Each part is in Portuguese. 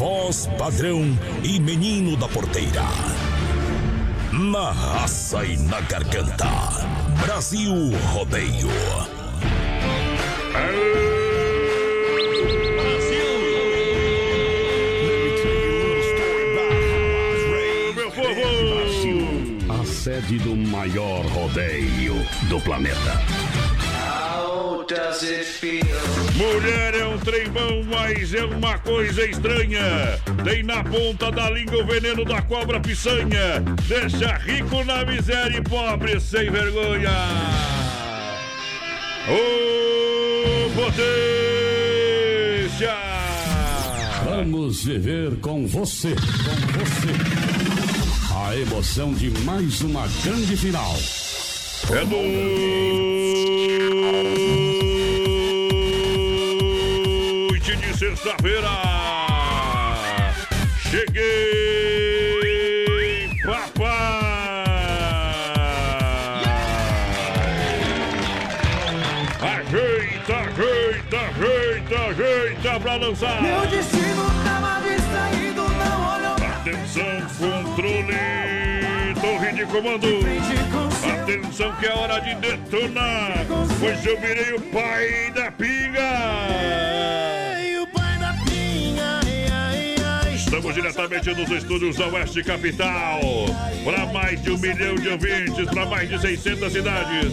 Voz padrão e menino da porteira. Na raça e na garganta. Brasil Rodeio. Meu povo! A sede do maior rodeio do planeta. Mulher é um trem bom, mas é uma coisa estranha. Tem na ponta da língua o veneno da cobra pisanha. Deixa rico na miséria e pobre sem vergonha. Ô potência! Vamos viver com você, com você. A emoção de mais uma grande final. É noite de sexta-feira. Cheguei, papai. Ajeita, ajeita, ajeita, ajeita pra lançar. Meu destino tava distraído, não olhou Atenção, controle, torre de comando. Atenção que é hora de detonar, pois eu virei o pai da pinga. Estamos diretamente nos estúdios da Oeste Capital. Para mais de um milhão de ouvintes, para mais de 600 cidades.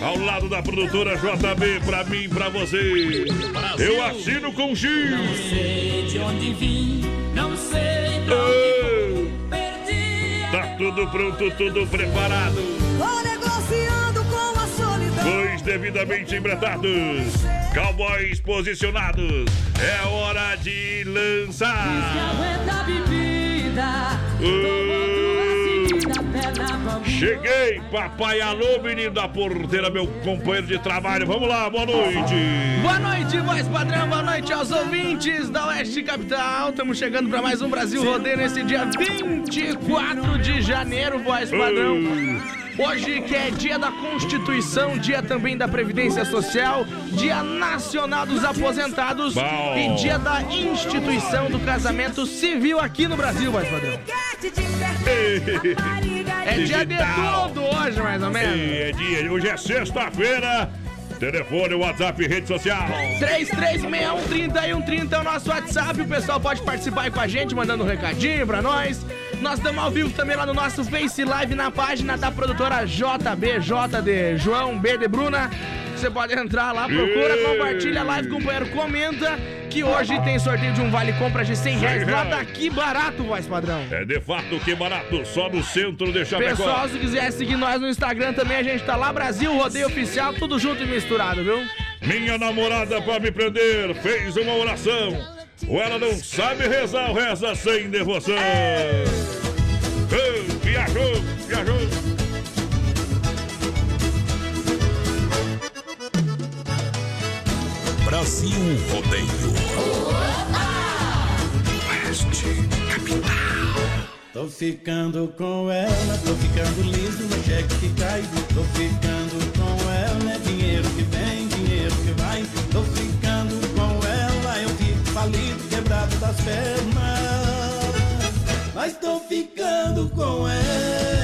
Ao lado da produtora JB, para mim e para você. Eu assino com X. sei de onde vim, não sei pra Oh, perdi. Tá tudo pronto, tudo preparado. Devidamente embretados. Cowboys posicionados. É hora de lançar. Cheguei, papai. Alô, menino da porteira, meu companheiro de trabalho. Vamos lá, boa noite. Boa noite, voz padrão, boa noite aos ouvintes da Oeste Capital. Estamos chegando para mais um Brasil Rodeio nesse dia 24 de janeiro, voz padrão. Hoje que é dia da Constituição, dia também da Previdência Social, dia nacional dos aposentados Bom. e dia da instituição do casamento civil aqui no Brasil, voz padrão. É dia de tudo hoje, mais ou menos. É dia, hoje é sexta-feira. Telefone, WhatsApp, rede social. 33613130 é o nosso WhatsApp. O pessoal pode participar aí com a gente, mandando um recadinho pra nós. Nós estamos ao vivo também lá no nosso Face Live na página da produtora JB, J de João, B de Bruna. Você pode entrar lá, procura, Ei. compartilha a live, companheiro, comenta que hoje tem sorteio de um vale compra de 100 reais lá daqui barato, voz padrão. É de fato que barato, só no centro de Chapecó. Pessoal, se quiser seguir nós no Instagram também, a gente tá lá, Brasil Rodeio Oficial, tudo junto e misturado, viu? Minha namorada pra me prender fez uma oração. Ou ela não sabe rezar, reza sem devoção. Viajou, viajou. Brasil Rodeio. Oeste Capital. Tô ficando com ela, tô ficando liso no cheque que cai. Tô ficando com ela, é dinheiro que vem, dinheiro que vai. Tô ficando com ela, eu fico falido, quebrado das pernas. Mas tô ficando com ela.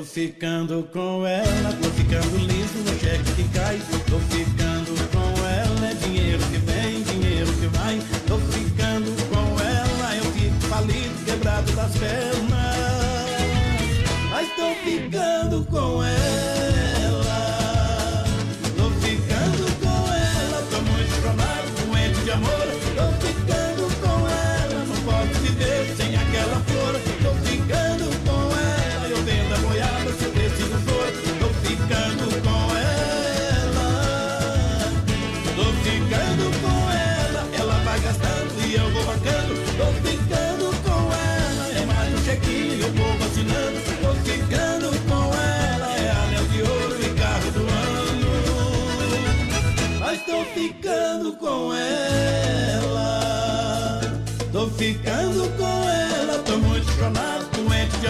Tô ficando com ela, tô ficando liso, no cheque que cai. Tô ficando com ela, é dinheiro que vem, dinheiro que vai. Tô ficando com ela, eu fico falido, quebrado das pernas. Mas tô ficando com ela.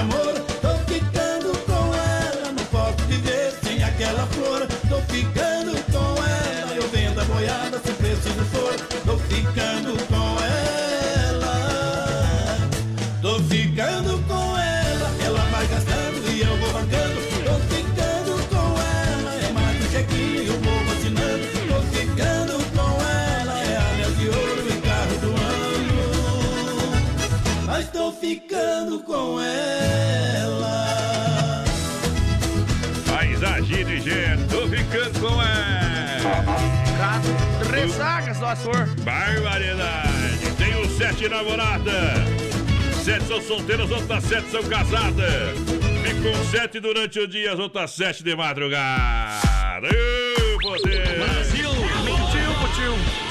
Amor. For. Barbaridade. Tenho sete namoradas. Sete são solteiras, outras sete são casadas. Ficam sete durante o dia, as outras sete de madrugada. Ô, poder! Brasil! Putiu, putiu.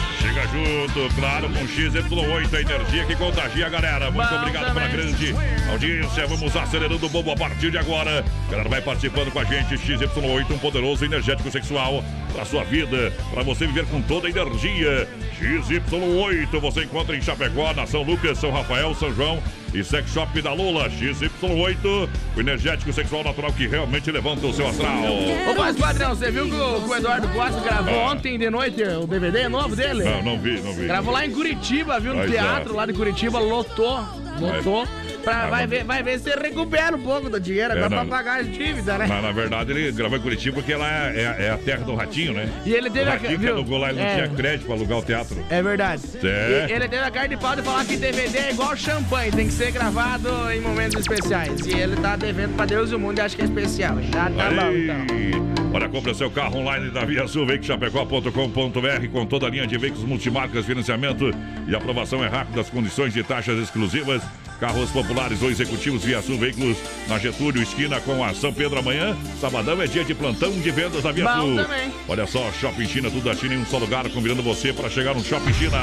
Junto, claro, com XY8, a energia que contagia a galera. Muito obrigado pela grande audiência. Vamos acelerando o bobo a partir de agora. A galera vai participando com a gente. XY8, um poderoso energético sexual para sua vida, para você viver com toda a energia. XY8, você encontra em Chapecó, na São Lucas, São Rafael, São João e Sex Shop da Lula. XY8, o energético sexual natural que realmente levanta o seu astral. Ô, voz padrão, você viu que o, que o Eduardo Costa gravou Ah. ontem de noite o DVD novo dele? Não, não vi, não vi. Gravou lá em Curitiba, viu? No Mas, teatro ó. lá de Curitiba, lotou. Lotou. Pra, vai, ver, vai ver se recupera um pouco do dinheiro agora É, pra pagar as dívidas, né? Mas na verdade ele gravou em Curitiba porque ela é, é- é a terra do ratinho, né? E ele teve o a- ratinho que viu? alugou lá, ele não É. tinha crédito pra alugar o teatro. É verdade. É. E ele teve a cara de pau de falar que DVD é igual champanhe, tem que ser gravado em momentos especiais. E ele tá devendo pra Deus e o mundo e acha que é especial. Tá, tá bom, então. Olha, compra seu carro online da Via Sul, veiculoschapecó.com.br com toda a linha de veículos multimarcas, financiamento e aprovação é rápida, as condições de taxas exclusivas. Carros populares ou executivos Via Sul Veículos na Getúlio, esquina com a São Pedro amanhã. Sabadão é dia de plantão de vendas da Via Bom Sul. também. Olha só, Shopping China, tudo da China em um só lugar, convidando você para chegar no Shopping China.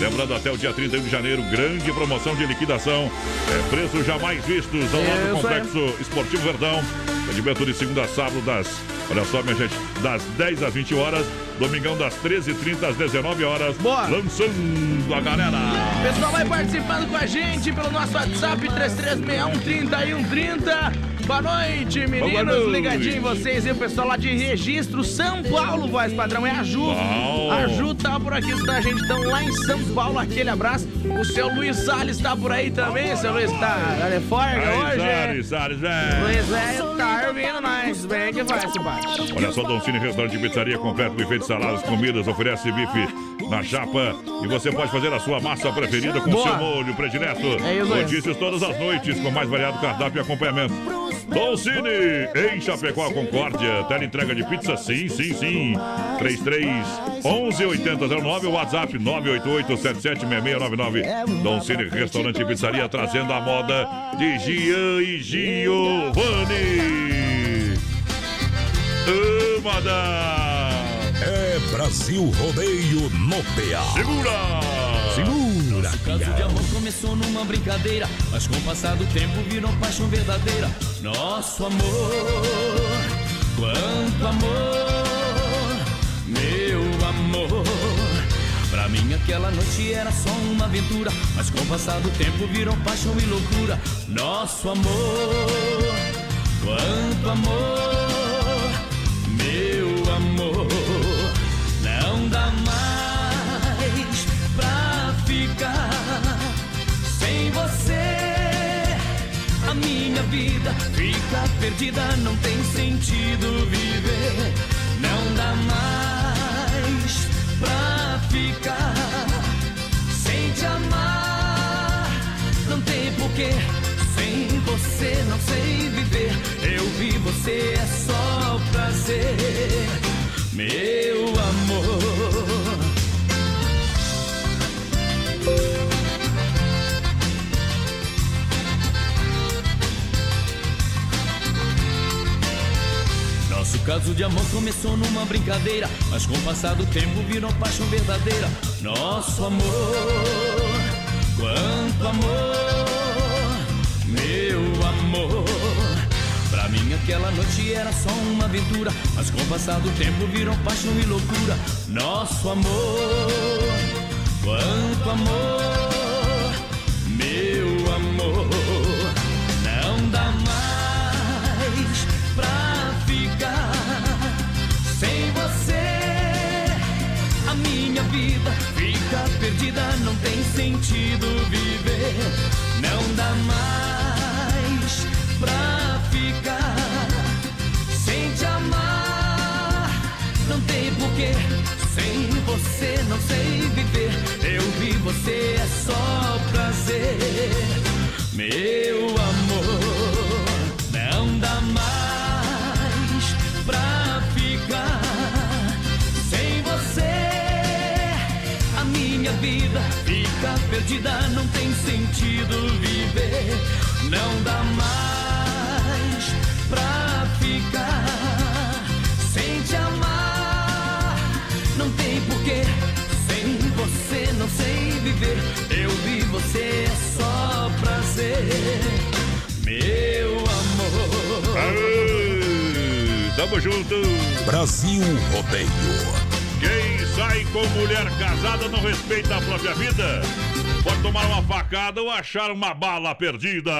Lembrando, até o dia 31 de janeiro, grande promoção de liquidação. É preço jamais vistos ao lado do aí. Complexo Esportivo Verdão. Atendimento de segunda a sábado das, olha só, minha gente, das 10 às 20 horas, domingão das 13h30 às 19 horas. Boa. Lançando a galera. Pessoal vai participando com a gente pelo nosso WhatsApp 33613130. Boa noite, meninos. Boa noite. Ligadinho em vocês e o pessoal lá de Registro São Paulo, voz padrão. É a Ju. Uau. A Ju tá por aqui, tá, gente? Estão lá em São Paulo. Aquele abraço. O seu Luiz Salles tá por aí também. Seu Luiz tá folga Aí, hoje. Salles, Salles, velho. Luiz velho tá ouvindo nós. Bem que vai. Olha só, Dom Cine Restaurante e Pizzaria completo, buffet de saladas, comidas, oferece bife na chapa e você pode fazer a sua massa preferida com Boa. seu molho predileto. É. Rodízios todas as noites com mais variado cardápio e acompanhamento. Dom Cine, em Chapecó, Concórdia. Tela entrega de pizza, sim, sim, sim. 33 11 8009, WhatsApp 988 776699. Dom Cine Restaurante e Pizzaria trazendo a moda de Gian e Giovanni. É Brasil Rodeio no PA. Segura! Segura, Caso de amor começou numa brincadeira, mas com o passar do tempo virou paixão verdadeira. Nosso amor, quanto amor, meu amor. Pra mim aquela noite era só uma aventura, mas com o passar do tempo virou paixão e loucura. Nosso amor, quanto amor, amor começou numa brincadeira, mas com o passar do tempo virou paixão verdadeira. Nosso amor, quanto amor, meu amor. Pra mim aquela noite era só uma aventura, mas com o passar do tempo virou paixão e loucura. Nosso amor, quanto amor, perdida, não tem sentido viver. Não dá mais pra ficar sem te amar. Não tem porquê, sem você não sei viver. Eu vi você é só prazer, meu amor. Vida fica perdida, não tem sentido viver. Não dá mais pra ficar sem te amar. Não tem porquê, sem você não sei viver. Eu vi você é só prazer, meu amor. Aê, tamo junto. Brasil Rodeio. Sai com mulher casada não respeita a própria vida. Pode tomar uma facada ou achar uma bala perdida.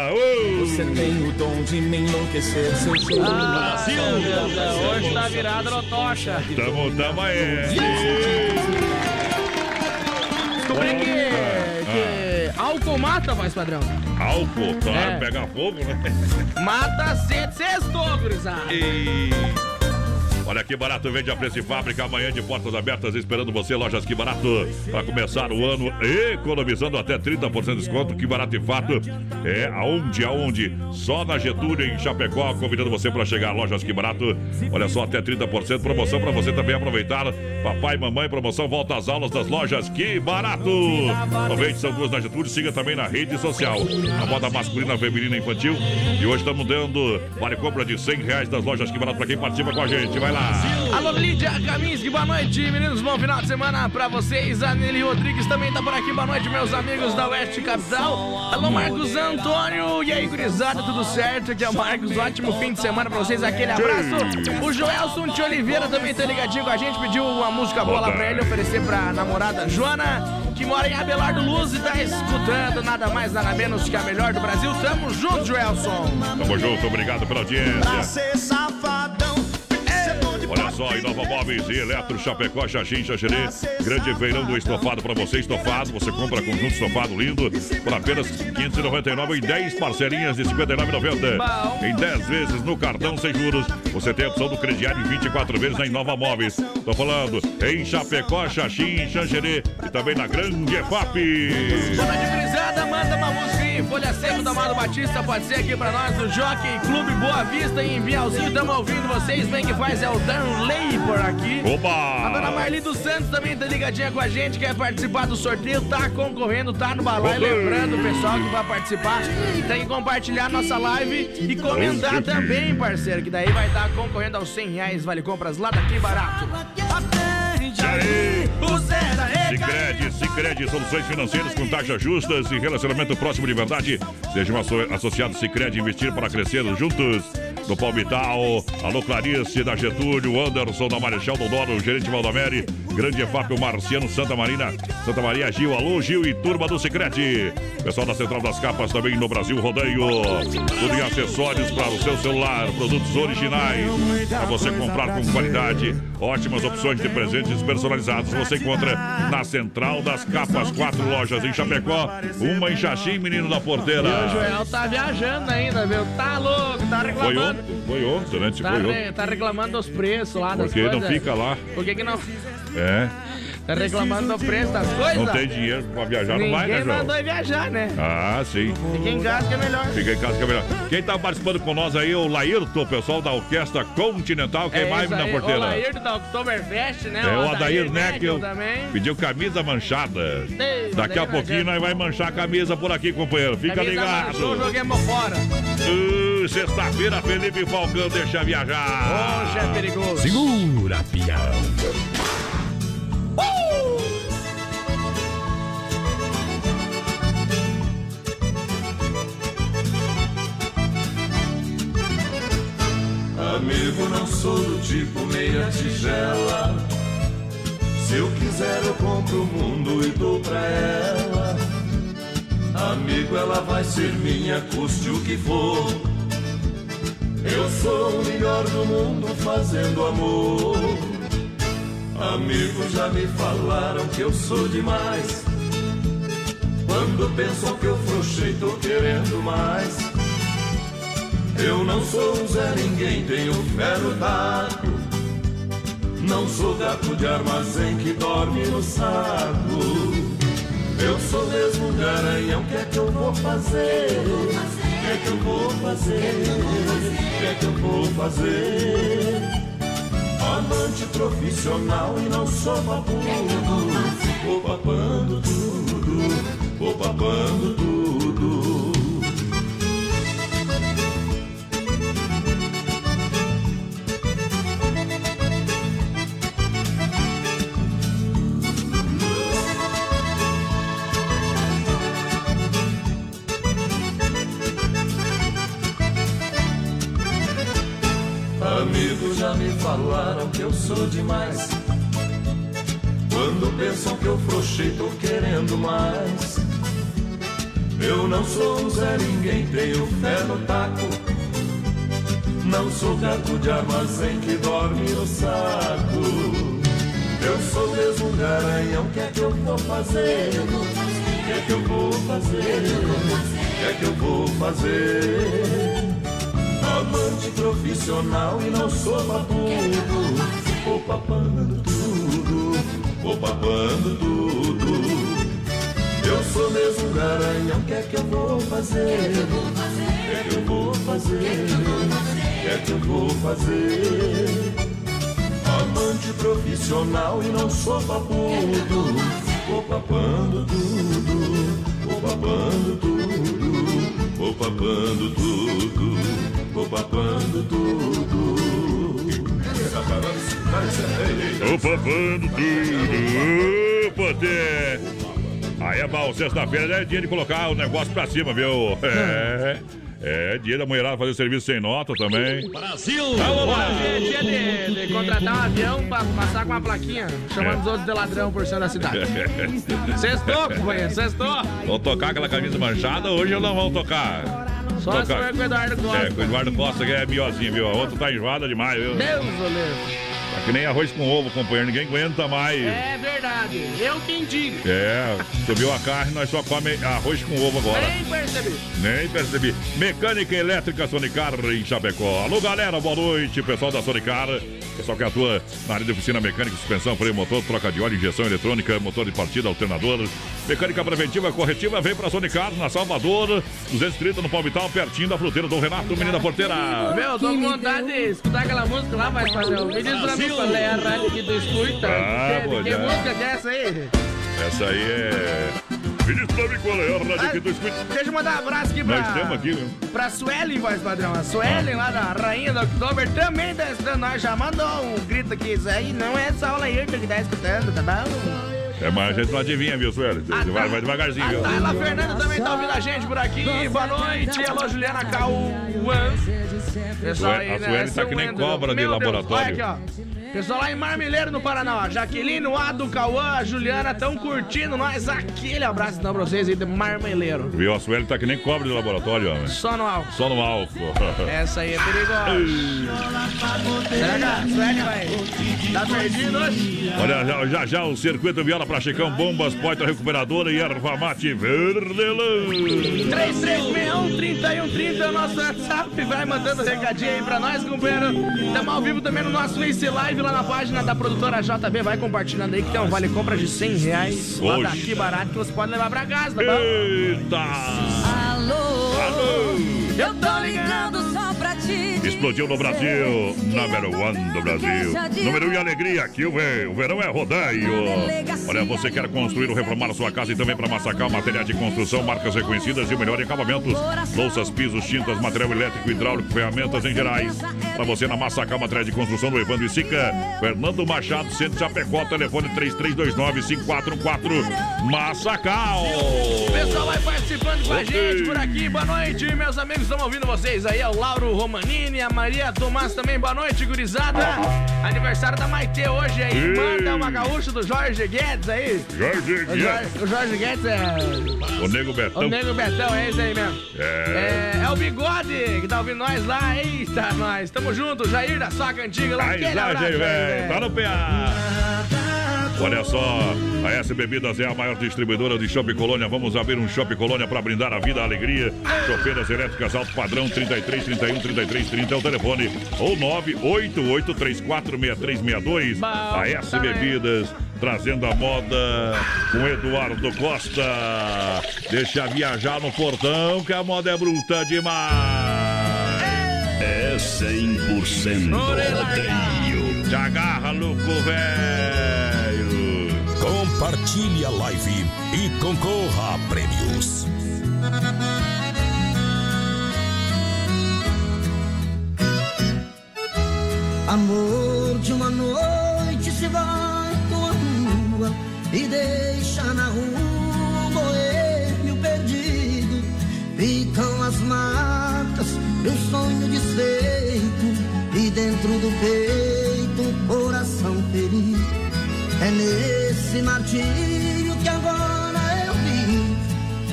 Você tem o dom de me enlouquecer, seu cheiro. Brasil! Hoje tá virada no tocha. Tamo, tamo aí. Descobri que, que álcool mata, voz padrão. Álcool, claro, É. pega fogo, né? Mata sede, sextou, gurizada. E... Olha que barato, vende a preço de fábrica amanhã de portas abertas esperando você, lojas que barato para começar o ano economizando até 30% de desconto. Que barato e fato é aonde, aonde? Só na Getúlio em Chapecó, convidando você para chegar lojas que barato. Olha só, até 30% promoção para você também aproveitar. Papai, mamãe, promoção volta às aulas das lojas que barato. Aproveite São Cruz na Getúlio, siga também na rede social. A moda masculina, feminina e infantil. E hoje estamos dando vale compra de 100 reais das lojas que barato para quem participa com a gente. Vai lá. Alô, Lídia Kaminski, boa noite, meninos. Bom final de semana pra vocês. A Nelly Rodrigues também tá por aqui. Boa noite, meus amigos da Oeste Capital. Alô, Marcos Antônio. E aí, gurizada, tudo certo? Aqui é o Marcos. Ótimo fim de semana pra vocês. Aquele abraço. O Joelson de Oliveira também tá ligadinho com a gente. Pediu uma música boa lá pra ele oferecer pra namorada Joana, que mora em Abelardo Luz e tá escutando nada mais, nada menos que a melhor do Brasil. Tamo junto, Joelson. Tamo junto, obrigado pela audiência. Olha só, Inova Móveis e Eletro, Chapecó, Xaxim, Xaxerê. Grande feirão do estofado para você, estofado. Você compra conjunto estofado lindo por apenas R$ 599 em 10 parcelinhas de R$ 59,90. Em 10 vezes no cartão sem juros. Você tem a opção do crediário em 24 vezes na Inova Móveis. Tô falando em Chapecó, Xaxim, Xanxerê e também na Grande EFAP. Gurizada. Manda uma música aí. Folha Seco do Amado Batista. Pode ser aqui pra nós do Jockey Clube Boa Vista em Bialzinho. Tamo ouvindo vocês. Bem que faz é o Danley por aqui. A dona! Marli dos Santos também tá ligadinha com a gente, quer participar do sorteio, tá concorrendo, tá no balão. Lembrando, o pessoal que vai participar, tem que compartilhar nossa live e comentar também, parceiro, que daí vai estar concorrendo aos 100 reais, vale compras lá daqui barato. Aí. Sicredi, Sicredi, soluções financeiras com taxas justas e relacionamento próximo de verdade. Seja um asso- associado Sicredi investir para crescer juntos. Do Palmital, alô Clarice da Getúlio, Anderson da Marechal Dodoro, gerente Valdamere Grande EFAP, o Marciano Santa Marina, Santa Maria Gil, alô Gil e turma do Secrete. Pessoal da Central das Capas também no Brasil Rodeio. Tudo em acessórios para o seu celular, produtos originais. Para você comprar com qualidade. Ótimas opções de presentes personalizados. Você encontra na Central das Capas, quatro lojas em Chapecó, uma em Xaxim, menino da porteira. E o Joel tá viajando ainda, viu? Tá louco, tá Foi reclamando. ontem, foi ontem, né? Tá, Foi re- tá reclamando dos preços lá das Porque coisas. não fica lá. Por que, que não? É. Tá reclamando do preço das coisas? Não tem dinheiro pra viajar, não vai, né, Ninguém João? mandou viajar, né? Ah, sim. Fica em casa que é melhor. Fica em casa que é melhor. Quem tá participando com nós aí é o Laírto, pessoal da Orquestra Continental. Quem É mais na porteira? O Laírdo da Oktoberfest, né? É o Adair Neckel. também. Pediu camisa manchada. Ei, Daqui a pouquinho nós vai manchar a camisa por aqui, companheiro. Fica Camisa ligado. manchou, joguemos fora. Uh, Sexta-feira, Felipe Falcão deixa viajar. Hoje é perigoso. Segura, pião. Amigo, não sou do tipo meia tigela. Se eu quiser, eu compro o mundo e dou pra ela. Amigo, ela vai ser minha, custe o que for. Eu sou o melhor do mundo fazendo amor. Amigos já me falaram que eu sou demais. Quando pensam que eu frouxei, tô querendo mais. Eu não sou um Zé Ninguém, tenho fé no taco. Não sou gato de armazém que dorme no saco. Eu sou mesmo um garanhão, o que é que eu vou fazer? O que é que eu vou fazer? O que é que eu vou fazer? Amante profissional e não sou babudo. Vou papando tudo, vou papando tudo. Me falaram que eu sou demais. Quando pensam que eu frouxei, tô querendo mais. Eu não sou um Zé Ninguém, tenho fé no taco. Não sou gato de armazém que dorme no saco. Eu sou mesmo um garanhão, o que é que eu vou fazer? O que é que eu vou fazer? O que é que eu vou fazer? Amante profissional e não sou babudo. Vou papando tudo, vou papando tudo. Eu sou mesmo um garanhão, o que é que eu vou fazer? O que é que eu vou fazer? O que é que eu vou fazer? Amante profissional e não sou babudo. Vou papando tudo, vou papando tudo, vou papando tudo, vou papando tudo. Tô papando tudo. Opa, Tê. Aí é bom, sexta-feira é dia de colocar o negócio pra cima, viu? É. É dia da mulherada fazer serviço sem nota também. Brasil! Hoje é dia de, de contratar um avião pra passar com uma plaquinha, chamando É. os outros de ladrão por cima da cidade. Sextou, companheiro, sextou. Vão tocar aquela camisa manchada, hoje não vão tocar. Só se Tocar. for com o Eduardo Costa. É, com o Eduardo Costa que é piorzinho, viu? A outra tá enjoada demais, viu? Deus, o livre. Tá que nem arroz com ovo, companheiro. Ninguém aguenta mais. É verdade. Eu quem digo. É, subiu a carne, nós só come arroz com ovo agora. Nem percebi. Nem percebi. Mecânica elétrica Sonicar em Chapecó. Alô, galera, boa noite. Pessoal da Sonicar. Pessoal que atua na área de oficina mecânica, suspensão, freio motor, troca de óleo, injeção eletrônica, motor de partida, alternador. Mecânica preventiva, corretiva, vem pra Sonicar, na Salvador, 230 no Palmital, pertinho da fruteira do Renato, menina porteira. Meu, tô com vontade de escutar aquela música lá, vai fazer um vídeo pra mim, é a rádio que tu escuta. Ah, que, que é. música é essa aí? Essa aí é. Me diz pra mim qual é a rádio que tu escuta. Deixa eu mandar um abraço aqui pra... Nós temos aqui, viu? Pra Suelen, voz padrão. A Suelen, lá da Rainha do Oktober, também tá escutando nós. Já mandou um grito aqui. Isso aí não é só o Laírton que tá escutando, tá bom? É, mas a gente não adivinha, viu, Sueli? Ah, Vai, tá. vai devagarzinho, A viu? Tayla Fernanda também tá ouvindo a gente por aqui. Boa noite. Alô, Juliana Cauã. Pessoal a Sueli tá que nem cobra de Meu Deus, laboratório. Olha aqui, ó. Pessoal lá em Marmeleiro, no Paraná, ó. Jaqueline, o Ado, Cauã, a Juliana estão curtindo nós. Aquele abraço então pra vocês aí de Marmeleiro. Viu? A Sueli tá que nem cobre de laboratório, homem. Só no álcool. Só no álcool. Essa aí é perigosa. Será que a Sueli vai. Tá perdido hoje? Olha, já, já, já o circuito viola pra Chicão, bombas, poitra recuperadora e erva mate verdelã. 3361-3130 é o nosso WhatsApp. Vai mandando recadinho aí pra nós, companheiro. Estamos ao vivo também no nosso Face Live lá na página da produtora JB. Vai compartilhando aí que tem um vale compra de 100 reais. Lá Oxe. daqui barato que você pode levar pra casa, tá bom? Eita! Alô, Alô! eu tô ligando só pra dizer Explodiu no Brasil, number one do Brasil. Número um em alegria, aqui o, ve- o verão é rodeio. Olha, você quer construir ou reformar a sua casa e também para massacar material de construção, marcas reconhecidas e o melhor em acabamentos. Louças, pisos, tintas, material elétrico, hidráulico, ferramentas em gerais. Para você na Massacal Material de Construção do Evandro e Sica, Fernando Machado, Centro Chapecó, telefone 3329-5414. Massacal! O pessoal vai participando com a gente por aqui. Boa noite, meus amigos. Estamos ouvindo vocês aí. É o Lauro Romanini, a Maria Tomás também. Boa noite, gurizada. Aniversário da Maitê hoje aí. Manda uma gaúcha do Jorge Guedes aí. Jorge O Jorge, o Jorge Guedes é. O Nego O Betão. Nego Betão, é esse aí mesmo. É. É, é o Bigode que tá ouvindo nós lá. Eita, nós. Tamo junto. Jair da Soca Antiga lá. Paisagem, Jair, velho. Tá no PA. Olha só, a S Bebidas é a maior distribuidora de Shopping Colônia. Vamos abrir um Shopping Colônia para brindar a vida, a alegria. Chopeiras elétricas alto padrão 33 31 33 30 é o telefone ou 988 34 6362. A S Bebidas trazendo a moda com Eduardo Costa. Deixa viajar no portão que a moda é bruta demais. É 100% rodeio. Te agarra, louco velho. Compartilhe a live e concorra a prêmios. Amor de uma noite se vai com a rua e deixa na rua um boêmio perdido. Ficam as marcas de um sonho desfeito e dentro do peito coração ferido. É nesse martírio que agora eu vi.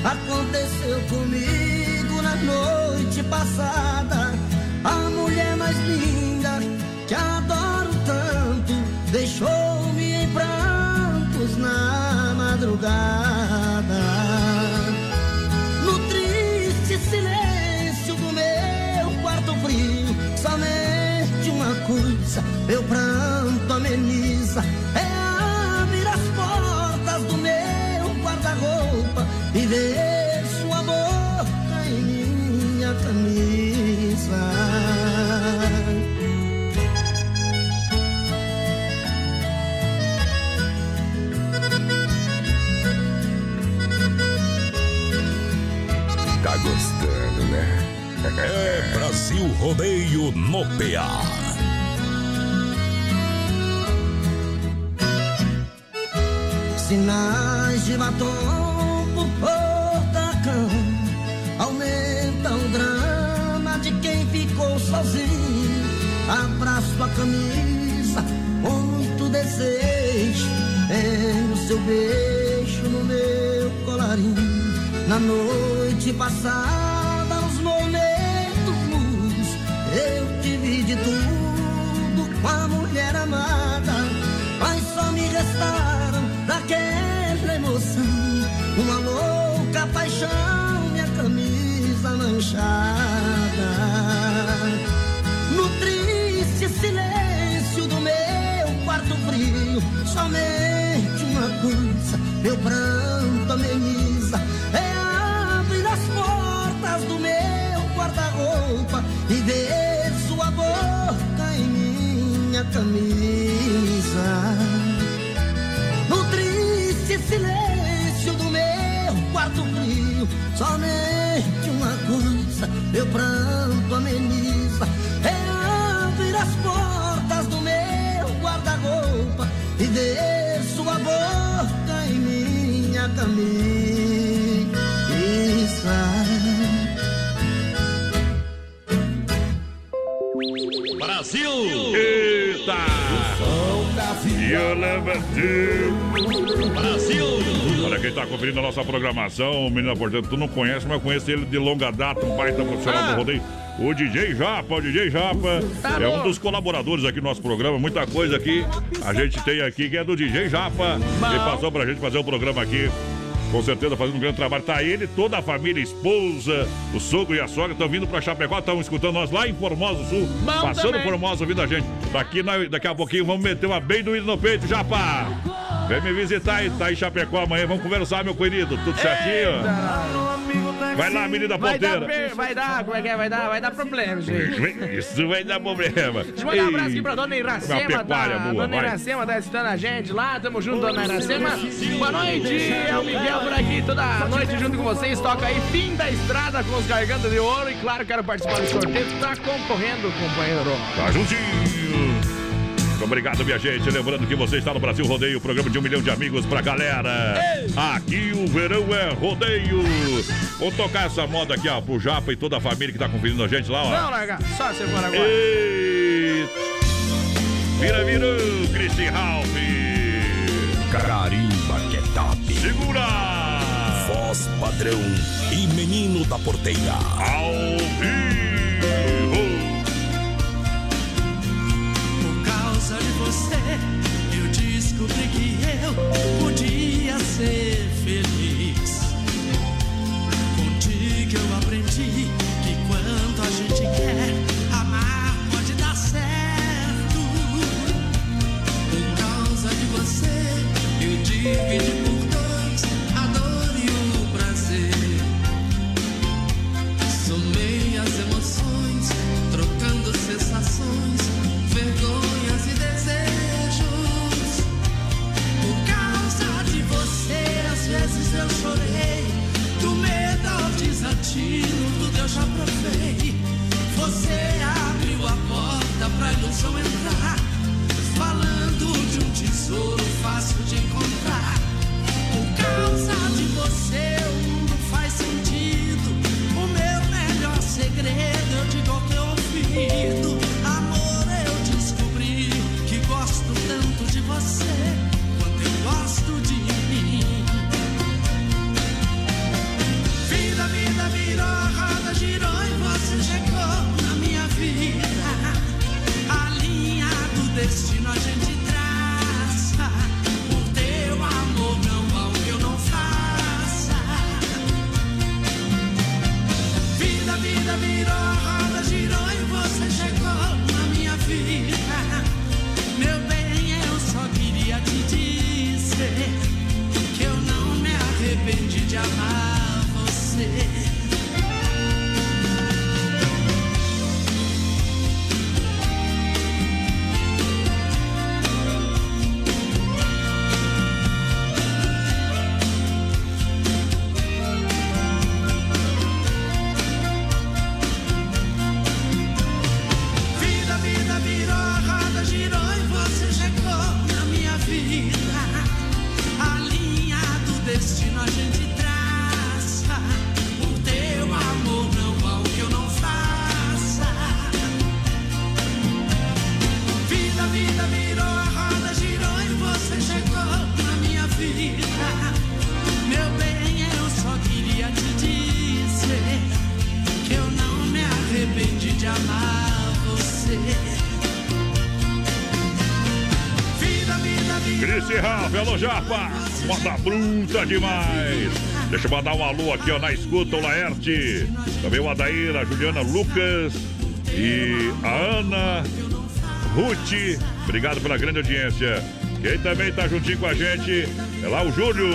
Aconteceu comigo na noite passada. A mulher mais linda que adoro tanto deixou-me em prantos na madrugada. Coisa meu pranto ameniza. É abrir as portas do meu guarda-roupa e ver sua boca em minha camisa. Tá gostando, né? É Brasil Rodeio no PA. Sinais de batom por portacão. Aumenta o drama de quem ficou sozinho. Abraço a camisa muito desejo. É o seu beijo no meu colarinho. Na noite passada, nos momentos luz. Eu tive de tudo com a mulher amada. Mas só me restaram daquela emoção. Uma louca paixão, minha camisa manchada. No triste silêncio do meu quarto frio. Somente uma coisa, meu pranto ameniza. É abrir as portas do meu guarda-roupa E ver sua boca em minha camisa silêncio do meu quarto frio, somente uma coisa meu pranto ameniza. É abrir as portas do meu guarda-roupa e ver sua boca em minha camisa. Eita! You Brasil! Olha quem tá conferindo a nossa programação, menina, portanto, tu não conhece, mas eu conheço ele de longa data, um baita profissional do rodeio. O DJ Japa, o DJ Japa é um dos colaboradores aqui do nosso programa. Muita coisa aqui a gente tem aqui que é do DJ Japa. Ele passou pra gente fazer o programa aqui. Com certeza fazendo um grande trabalho. Tá ele, toda a família, esposa, o sogro e a sogra estão vindo pra Chapecó, estão escutando nós lá em Formosa do Sul. Bom passando também. Formosa ouvindo a gente. Daqui, daqui a pouquinho vamos meter uma bem doída no peito, Japa. Vem me visitar aí, tá em Chapecó amanhã. Vamos conversar, meu querido. Tudo certinho? Vai lá, menina Vai dar, ponteira. per- vai dar, como é que é? Vai dar, vai dar problema, gente. Isso vai dar problema. Deixa eu mandar um abraço aqui pra dona Iracema, tá? boa, dona vai. Iracema tá assistindo a gente lá, tamo junto, dona Iracema. Boa noite, é o Miguel por aqui, toda noite junto com vocês. Toca aí Fim da Estrada com os Garganta de Ouro. E claro, quero participar do sorteio, tá concorrendo, companheiro. Tá juntinho. Muito obrigado, minha gente. Lembrando que você está no Brasil Rodeio, programa de um milhão de amigos pra galera. Aqui o verão é rodeio. Vou tocar essa moda aqui, ó, pro Japa e toda a família que tá conferindo a gente lá, ó. Não, larga, só você for agora. Ei! Vira, virou, Christian Ralph. Carimba que é top. Segura! Voz padrão e menino da porteira. Ao vivo! Você, eu descobri que eu podia ser feliz. Contigo eu aprendi que quando a gente quer, amar pode dar certo. Por causa de você, eu dividi desatino, tudo eu já provei. Você abriu a porta pra ilusão entrar. Falando de um tesouro fácil de encontrar. Por causa de você, o mundo faz sentido. O meu melhor segredo eu digo ao teu ouvido. Demais! Deixa eu mandar um alô aqui, ó, na escuta, o Laerte. Também o Adair, a Juliana Lucas e a Ana Ruth. Obrigado pela grande audiência. Quem também tá juntinho com a gente é lá o Júlio,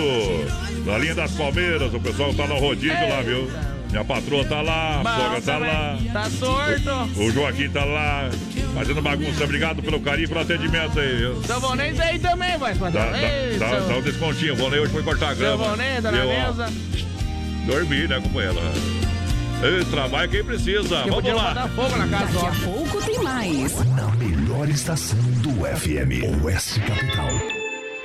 da linha das Palmeiras. O pessoal tá no rodízio lá, viu? Minha patroa tá lá, a sogra tá também. lá. Tá sorto. O Joaquim tá lá, fazendo bagunça. Obrigado pelo carinho e pelo atendimento aí. viu? Seu Vonês aí também, vai, Dá, padrão. dá, Ei, dá, seu- dá um descontinho. O Vonei hoje foi cortar a Seu grama. Vonês tá na ó? mesa. Dormi, né, companheira? Ei, trabalho quem precisa. Que Vamos lá. fogo na casa, Daqui ó. a pouco tem mais. Na melhor estação do FM, Oeste Capital.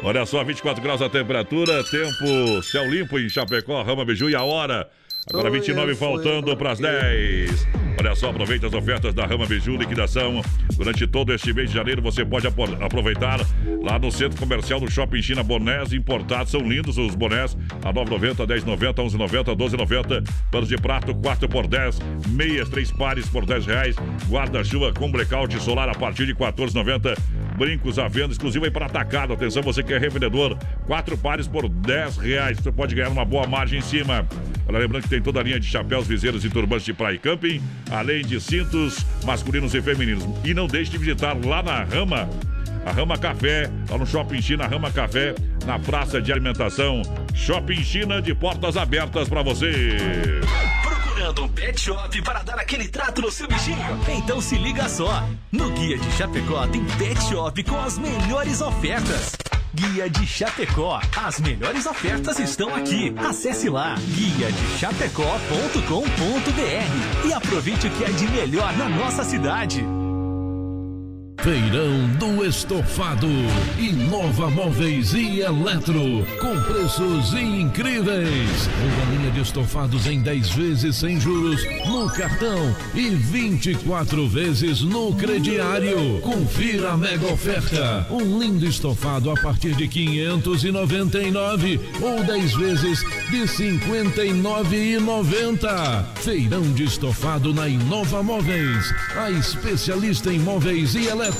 Olha só, 24 graus a temperatura, tempo céu limpo em Chapecó, Rama Biju e a hora. Agora 29 faltando para as 10. Olha só, aproveita as ofertas da Rama Biju, liquidação. Durante todo este mês de janeiro você pode aproveitar lá no Centro Comercial do Shopping China bonés importados. São lindos os bonés a 9,90, 10,90, 11,90, 12,90. Panos de prato 4 por 10. Meias, 3 pares por 10 reais. Guarda-chuva com blackout solar a partir de 14,90. Brincos à venda, exclusivo aí para atacado. Atenção, você que é revendedor. 4 pares por 10 reais. Você pode ganhar uma boa margem em cima. Lembrando que tem toda a linha de chapéus, viseiros e turbantes de praia e camping, além de cintos masculinos e femininos. E não deixe de visitar lá na Rama a Rama Café, lá no Shopping China Rama Café, na praça de alimentação. Shopping China de portas abertas para você. Procurando um pet shop para dar aquele trato no seu bichinho? Então se liga só. No Guia de Chapecó tem pet shop com as melhores ofertas. Guia de Chapecó. As melhores ofertas estão aqui. Acesse lá guia de e aproveite o que é de melhor na nossa cidade. Feirão do Estofado. Inova Móveis e Eletro. Com preços incríveis. Uma linha de estofados em 10 vezes sem juros no cartão e 24 vezes no crediário. Confira a mega oferta. Um lindo estofado a partir de 599 ou 10 vezes de 59,90. Feirão de estofado na Inova Móveis. A especialista em móveis e eletro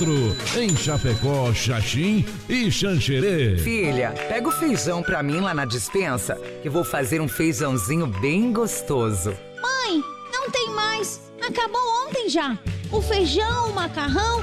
em Chapecó, Xaxim e Xanxerê. Filha, pega o feijão pra mim lá na dispensa, que vou fazer um feijãozinho bem gostoso. Mãe, não tem mais. Acabou ontem já. O feijão, o macarrão,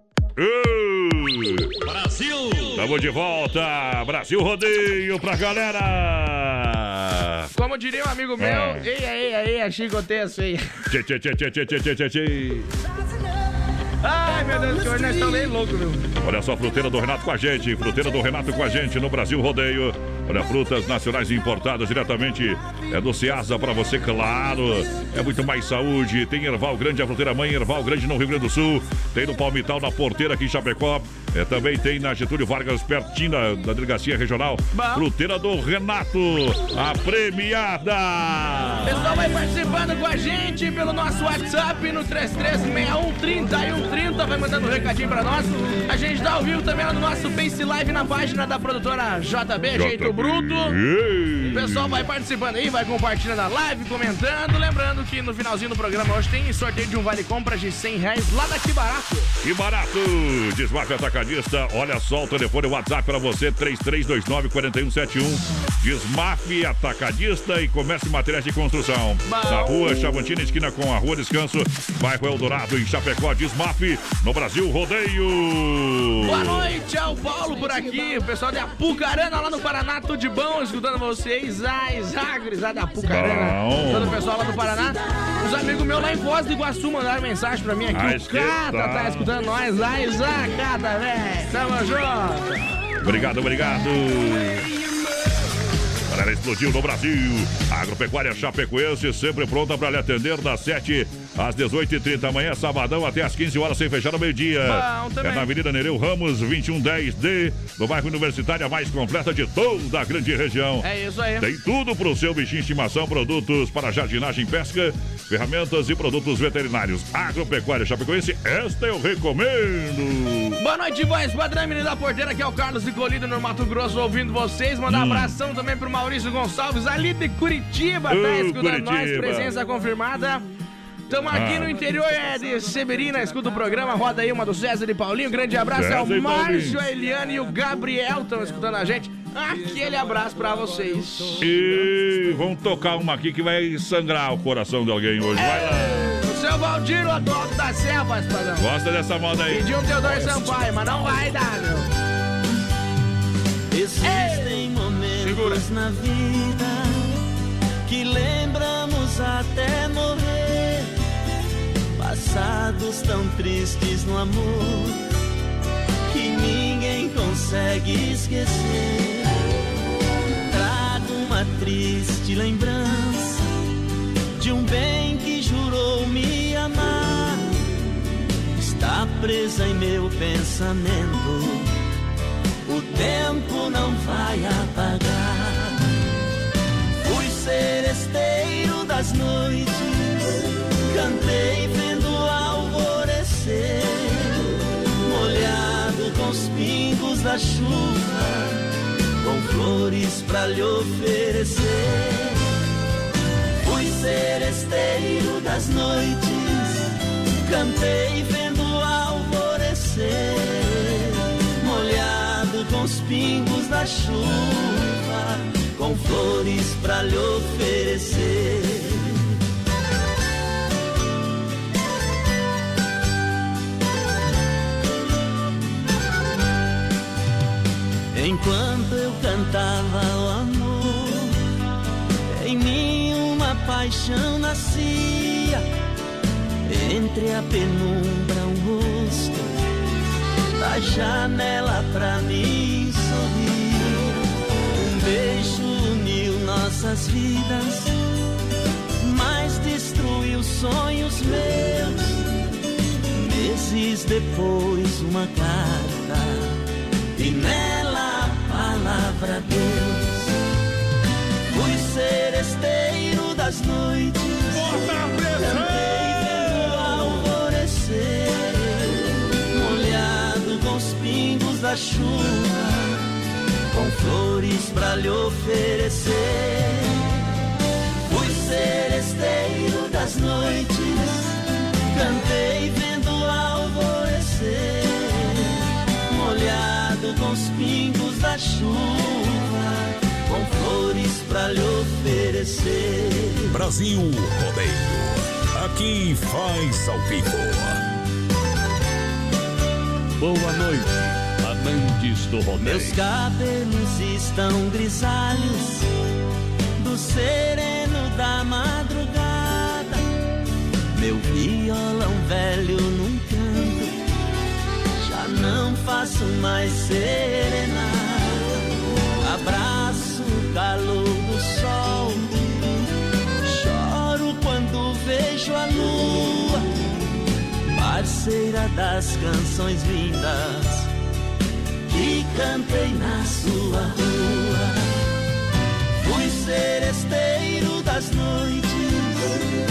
Brasil! Estamos de volta! Brasil Rodeio pra galera! Como diria um amigo meu, é. eia, eia, eia, é Chico Tenso, eia. Tchê, tchê, tchê, tchê, tchê, tchê, tchê, tchê. Ai, meu Deus, que hoje nós estamos bem loucos, viu? Olha só, fruteira do Renato com a gente, fruteira do Renato com a gente no Brasil Rodeio. Olha, frutas nacionais importadas diretamente é do Ceasa para você, claro. É muito mais saúde. Tem Erval Grande, a fruteira mãe, Erval Grande no Rio Grande do Sul. Tem no Palmital, na Porteira aqui em Chapecó. É, também tem na Getúlio Vargas, pertinho da, da Delegacia Regional. Fruteira do Renato, a premiada. O pessoal vai participando com a gente pelo nosso WhatsApp no 3361 3130. Vai mandando um recadinho pra nós. A gente tá ao vivo também lá no nosso Face Live na página da produtora JB, Jeito Bruto. O pessoal vai participando aí, vai compartilhando a live, comentando. Lembrando que no finalzinho do programa hoje tem sorteio de um vale compra de 100 reais lá daqui barato. Que barato! Desmarque Atacadista. Olha só o telefone o WhatsApp para você: 3329-4171. Desmarque Atacadista e comércio de materiais de construção. Na rua Chavantina, esquina com a Rua Descanso, bairro Eldorado, em Chapecó. Desmarque no Brasil Rodeio. Boa noite, é o Paulo por aqui. O pessoal de Apucarana lá no Paraná, tudo de bom, escutando vocês. Ai, Zagres, lá da Apucarana. Bom. Todo o pessoal lá do Paraná. Os amigos meus lá em Foz do Iguaçu mandaram mensagem pra mim aqui. Ai, o Cata tá escutando nós. Ai, Zacata, velho. Tamo junto. Obrigado, obrigado. Galera, explodiu no Brasil. Agropecuária Chapecoense, sempre pronta para lhe atender das 7 às 18h30 amanhã, sabadão, até às 15 horas, sem fechar no meio-dia. É na Avenida Nereu Ramos, 2110D, no bairro Universitário, a mais completa de toda a grande região. É isso aí. Tem tudo pro seu bichinho de estimação, produtos para jardinagem, pesca, ferramentas e produtos veterinários. Agropecuária Chapecoense, esta eu recomendo. Boa noite, voz padrão, menino da porteira, aqui é o Carlos Nicolino no Mato Grosso, ouvindo vocês. Mandar Hum. um abração também pro Maurício Gonçalves, ali de Curitiba, tá escutando nós, presença confirmada. Estamos aqui Ah. no interior é de Severina, escuta o programa, roda aí uma do César e Paulinho. Grande abraço César ao e Márcio, a Eliane e o Gabriel estão escutando a gente. Aquele abraço pra vocês. E vamos tocar uma aqui que vai sangrar o coração de alguém hoje. Vai lá. O seu Valdir, o Alto da Serra, voz padrão. Gosta dessa moda aí? Pediu um Teodoro Sampaio, mas não vai dar, meu. Existem momentos na vida que lembramos até morrer. Tão tristes no amor que ninguém consegue esquecer. uma triste lembrança de um bem que jurou me amar. Está presa em meu pensamento. O tempo não vai apagar. Fui seresteiro das noites, pingos da chuva, com flores pra lhe oferecer. Fui seresteiro das noites, cantei vendo o alvorecer, molhado com os pingos da chuva, com flores pra lhe oferecer. Enquanto eu cantava o amor, em mim uma paixão nascia. Entre a penumbra, um rosto da janela pra mim sorrir. Um beijo uniu nossas vidas, mas destruiu sonhos meus. Meses depois, uma carta e nela palavra Deus. Fui seresteiro das noites, cantei vendo o alvorecer, molhado com os pingos da chuva, com flores pra lhe oferecer. Fui seresteiro das noites, cantei vendo alvorecer. Molhado com os pingos da chuva, com flores pra lhe oferecer. Brasil Rodeio. Aqui faz ao vivo. Boa noite, amantes do rodeio. Meus cabelos estão grisalhos do sereno da madrugada. Meu violão velho já não faço mais serenata. Abraço o calor do sol, choro quando vejo a lua, parceira das canções lindas que cantei na sua rua. Fui seresteiro das noites,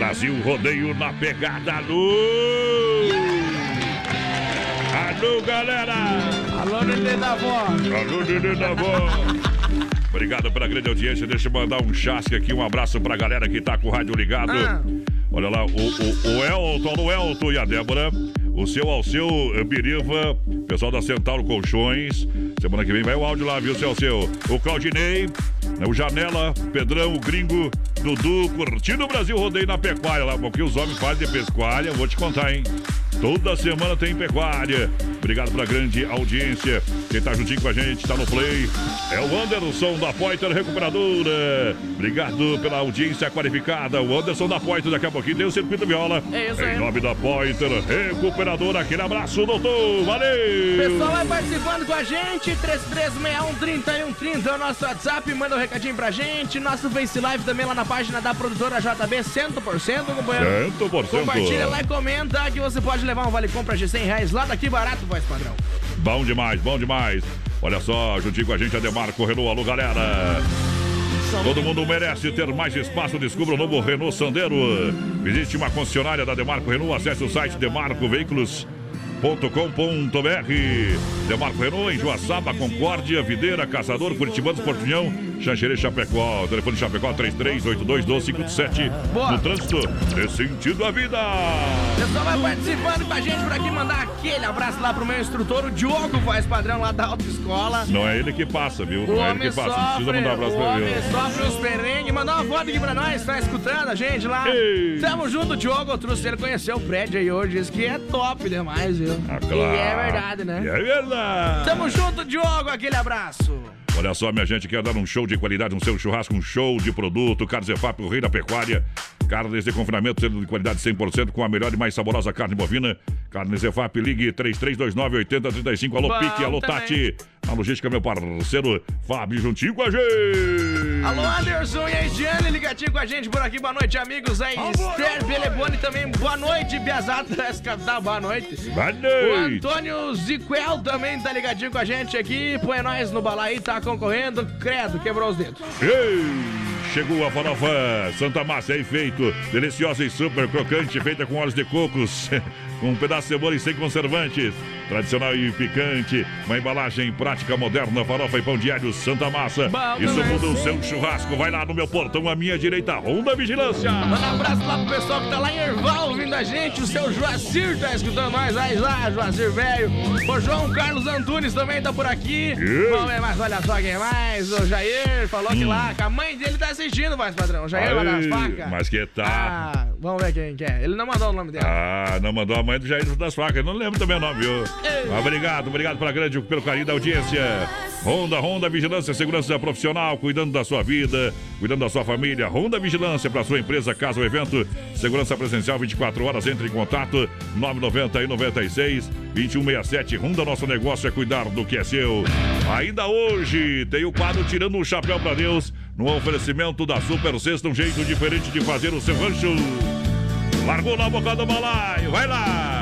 Brasil Rodeio na pegada Alô! Alô, galera! Alô, Nenê da Vó! Alô, Nenê da Vó! Obrigado pela grande audiência. Deixa eu mandar um chasque aqui, um abraço pra galera que tá com o rádio ligado. Ah. Olha lá, o, o, o Elton, o Elton e a Débora. O seu Alceu eh, Biriva, pessoal da Centauro Colchões. Semana que vem vai o áudio lá, viu, seu Alceu? O Claudinei, né, o Janela, Pedrão, o Gringo, Dudu, curtindo o Brasil Rodeio na pecuária lá. O que os homens fazem de pecuária, vou te contar, hein? Toda semana tem pecuária. Obrigado pela grande audiência. Quem tá juntinho com a gente, tá no play. É o Anderson da Poiter Recuperadora. Obrigado pela audiência qualificada. O Anderson da Poiter, daqui a pouquinho tem o Circuito Viola. É isso aí. Em nome da Poiter Recuperadora. Aquele abraço, doutor. Valeu! Pessoal vai participando com a gente, 3361-3130 é o nosso WhatsApp, manda um recadinho pra gente. Nosso Face Live também lá na página da produtora JB, 100%, companheiro. 100%. Compartilha lá e comenta que você pode levar um vale compra de 100 reais lá daqui barato, voz padrão. Bom demais, bom demais. Olha só, juntinho com a gente, a Demarco Renault. Alô, galera. Todo mundo merece ter mais espaço. Descubra o novo Renault Sandero. Visite uma concessionária da Demarco Renault. Acesse o site Demarco Veículos. Demarco Renault em Joaçaba, Concórdia, Videira, Caçador, Curitibanos, Portunhão Xanxerê Chapecó. Telefone Chapecó 33821257. Boa. No trânsito, dê sentido à vida. Pessoal vai participando com a gente por aqui, mandar aquele abraço lá pro meu instrutor, o Diogo, voz padrão lá da autoescola. Não é ele que passa, viu? O Não é ele que passa. Não precisa sofre, mandar um abraço o pra ele. sofre os perengues. Mandar uma foto aqui pra nós, tá escutando a gente lá. Ei. Tamo junto, Diogo. Eu trouxe ele conhecer o prédio aí hoje. Diz que é top demais, viu? Ah, claro. E é verdade, né? E é verdade. Tamo junto, Diogo. Aquele abraço. Olha só, minha gente, quer dar um show de qualidade no seu churrasco, um show de produto. Carnes EFAP, o rei da pecuária. Carnes de confinamento, sendo de qualidade 100%, com a melhor e mais saborosa carne bovina. Carnes EFAP, ligue 3329-8035. Alô, Bom Pique, alô, também. Tati. Na logística, meu parceiro Fábio, juntinho com a gente. Alô, Anderson e a Ediane, ligadinho com a gente por aqui. Boa noite, amigos. A Esther Beleboni também. Boa noite, Biazato da Capital. Boa noite. Boa O noite. Antônio Ziquel também tá ligadinho com a gente aqui. Põe nós no balaí, tá concorrendo. Credo, quebrou os dedos. Ei, chegou a farofa Santa Massa, é feito. Deliciosa e super crocante, feita com óleos de cocos, com um pedaço de cebola e sem conservantes. Tradicional e picante, uma embalagem prática, moderna, farofa e pão diário Santa Massa. Isso muda o seu churrasco. Vai lá no meu portão, à minha direita, Ronda Vigilância. Manda um abraço lá pro pessoal que tá lá em Erval ouvindo a gente. O seu Joacir tá escutando nós. Aí lá, Joacir velho. O João Carlos Antunes também tá por aqui. Vamos ver mais, olha só quem mais. O Jair falou que lá, que a mãe dele tá assistindo, mais padrão. Jair vai das Hum. Facas. Mas que tá. Ah, vamos ver quem que é. Ele não mandou o nome dele. Ah, não mandou a mãe do Jair das Facas. Eu Não lembro também o nome, viu? Obrigado, obrigado pela grande, pelo carinho da audiência. Honda, Honda Vigilância, segurança profissional, cuidando da sua vida, cuidando da sua família. Honda Vigilância para sua empresa, casa ou evento. Segurança presencial 24 horas. Entre em contato 990 e 96 2167. Honda, nosso negócio é cuidar do que é seu. Ainda hoje tem o quadro Tirando o Chapéu para Deus, no oferecimento da Super Sexta, um jeito diferente de fazer o seu rancho. Largou na boca do balaio, vai lá!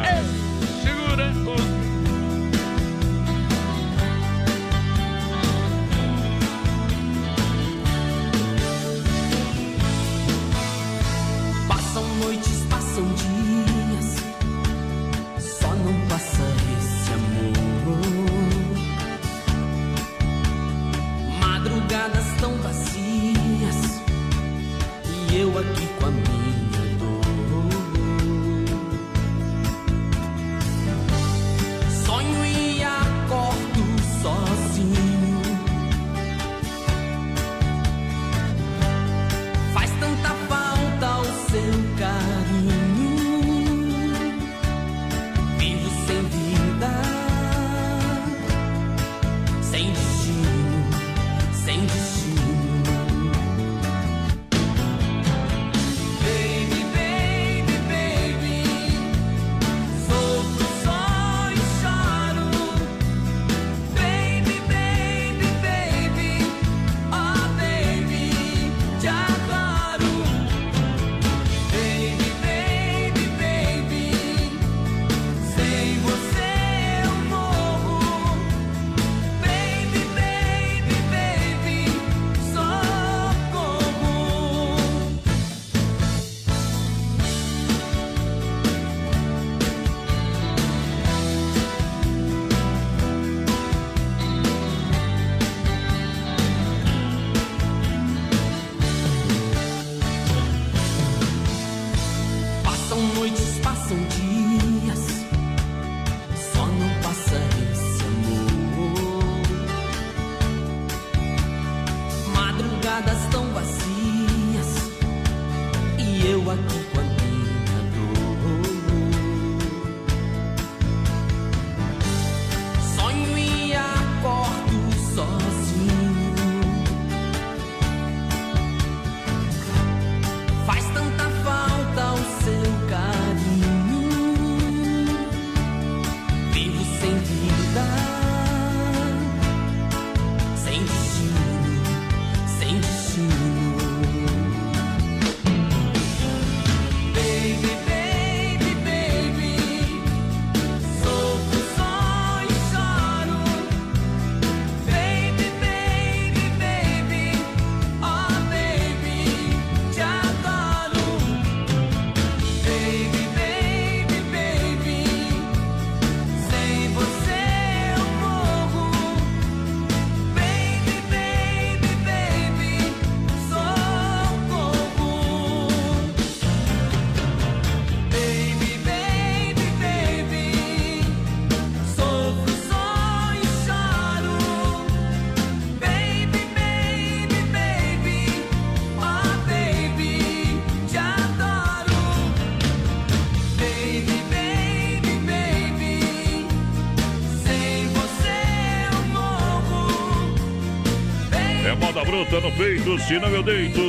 Luta no peito, se não eu deito.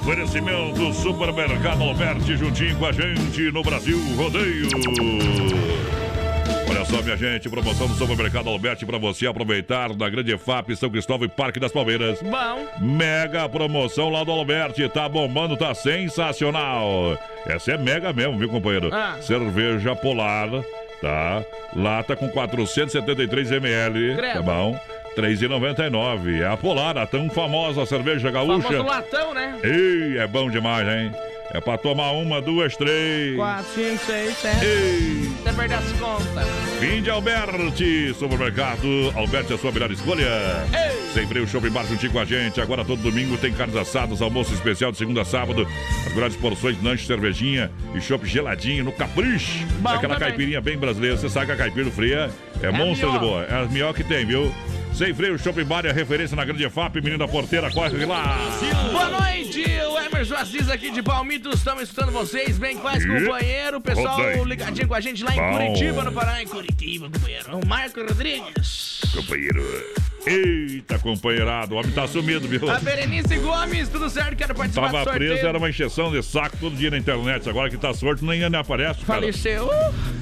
Oferecimento Supermercado Alberti juntinho com a gente no Brasil Rodeio. Olha só, minha gente, promoção do Supermercado Alberti para você aproveitar da Grande FAP, São Cristóvão e Parque das Palmeiras. Bom. Mega promoção lá do Alberti, tá bombando, tá sensacional. Essa é mega mesmo, viu, companheiro? Ah. Cerveja Polar, tá? Lata com 473 ml, Credo. tá bom? 3,99. É a Polar, a tão famosa cerveja gaúcha. Famoso latão, né? Ei, é bom demais, hein? É pra tomar uma, duas, três. 4, 5, 6, 7. Ei. Até perder as contas. Vim de Alberti, supermercado. Alberti é a sua melhor escolha. Sem freio, shopping bar juntinho com a gente. Agora todo domingo tem carnes assadas, almoço especial de segunda a sábado. As melhores porções de lanche, cervejinha e chopp geladinho no capricho. Bom Aquela também. caipirinha bem brasileira. Você sabe que a caipira fria é, monstro de boa. É a melhor que tem, viu? Sem freio, shopping bar é a referência na grande FAP. Menina porteira, corre lá. Boa noite, o Emerson Assis aqui de Palmitos, estamos escutando vocês, bem com mais companheiro, pessoal Rodei. ligadinho com a gente lá em Bom. Curitiba, no Paraná, em Curitiba, companheiro, o Marco Rodrigues. Companheiro. Eita, companheirado. O homem tá sumido, viu? A Berenice Gomes, tudo certo, quero participar Tava do sorteio. preso, era uma encheção de saco todo dia na internet. Agora que tá sorto, nem nem aparece, cara. Faleceu.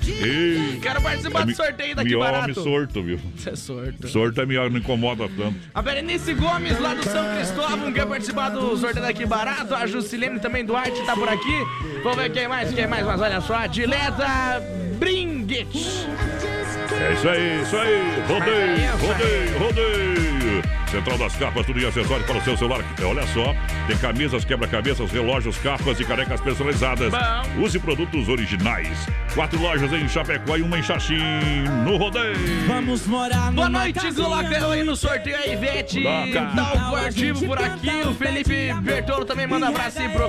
Ei, Quero participar é do sorteio daqui barato. homem sorto, viu? Você é sorto. Sorto é melhor, não incomoda tanto. A Berenice Gomes, lá do São Cristóvão, quer participar do sorteio daqui barato. A Juscelene também Duarte tá por aqui. Vamos ver quem mais, quem mais, mas olha só. A Dileta Bringuet. É isso aí, isso aí. Rodeio, rodeio, rodeio. Central das capas, tudo em acessórios para o seu celular. Olha só, tem camisas, quebra-cabeças, relógios, capas e canecas personalizadas. Bom. Use produtos originais. Quatro lojas em Chapecó e uma em Xaxim, no rodeio. Vamos morar Boa noite, eu aí no sorteio a Ivete Coloca. Dalvartivo por aqui. O Felipe Bertolo também manda abraço aí pro,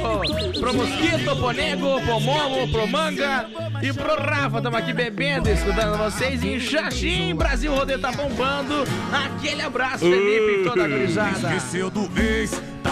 pro Mosquito, pro Nego, pro Momo, pro Manga e pro Rafa. Estamos aqui bebendo, escutando vocês em Xaxim. Brasil Rodeio tá bombando. Aquele abraço, Felipe e toda a gurizada.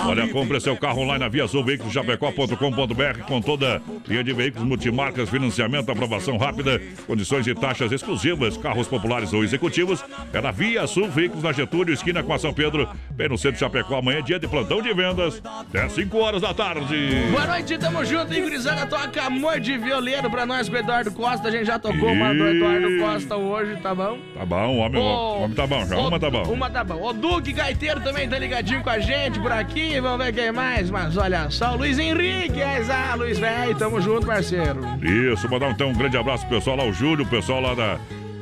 Olha, compre seu carro online na Via Sul Veículos Chapecó.com.br com toda linha de veículos multimarcas, financiamento, aprovação rápida, condições e taxas exclusivas, carros populares ou executivos. É na Via Sul Veículos na Getúlio, esquina com a São Pedro, bem no centro de Chapecó. Amanhã é dia de plantão de vendas, até 5 horas da tarde. Boa noite, tamo junto, e gurizada. Toca amor de violeiro pra nós com o Eduardo Costa. A gente já tocou uma do Eduardo Costa hoje, tá bom? Tá bom, o homem, o homem tá bom, já uma tá bom. Uma tá bom. O Duque Gaiteiro também tá ligadinho com a gente por aqui. Vamos ver quem mais. Mas olha só, o Luiz Henrique. Ah, Luiz velho, tamo junto, parceiro. Isso, mandar então um grande abraço pro pessoal lá, o Júlio, o pessoal lá da,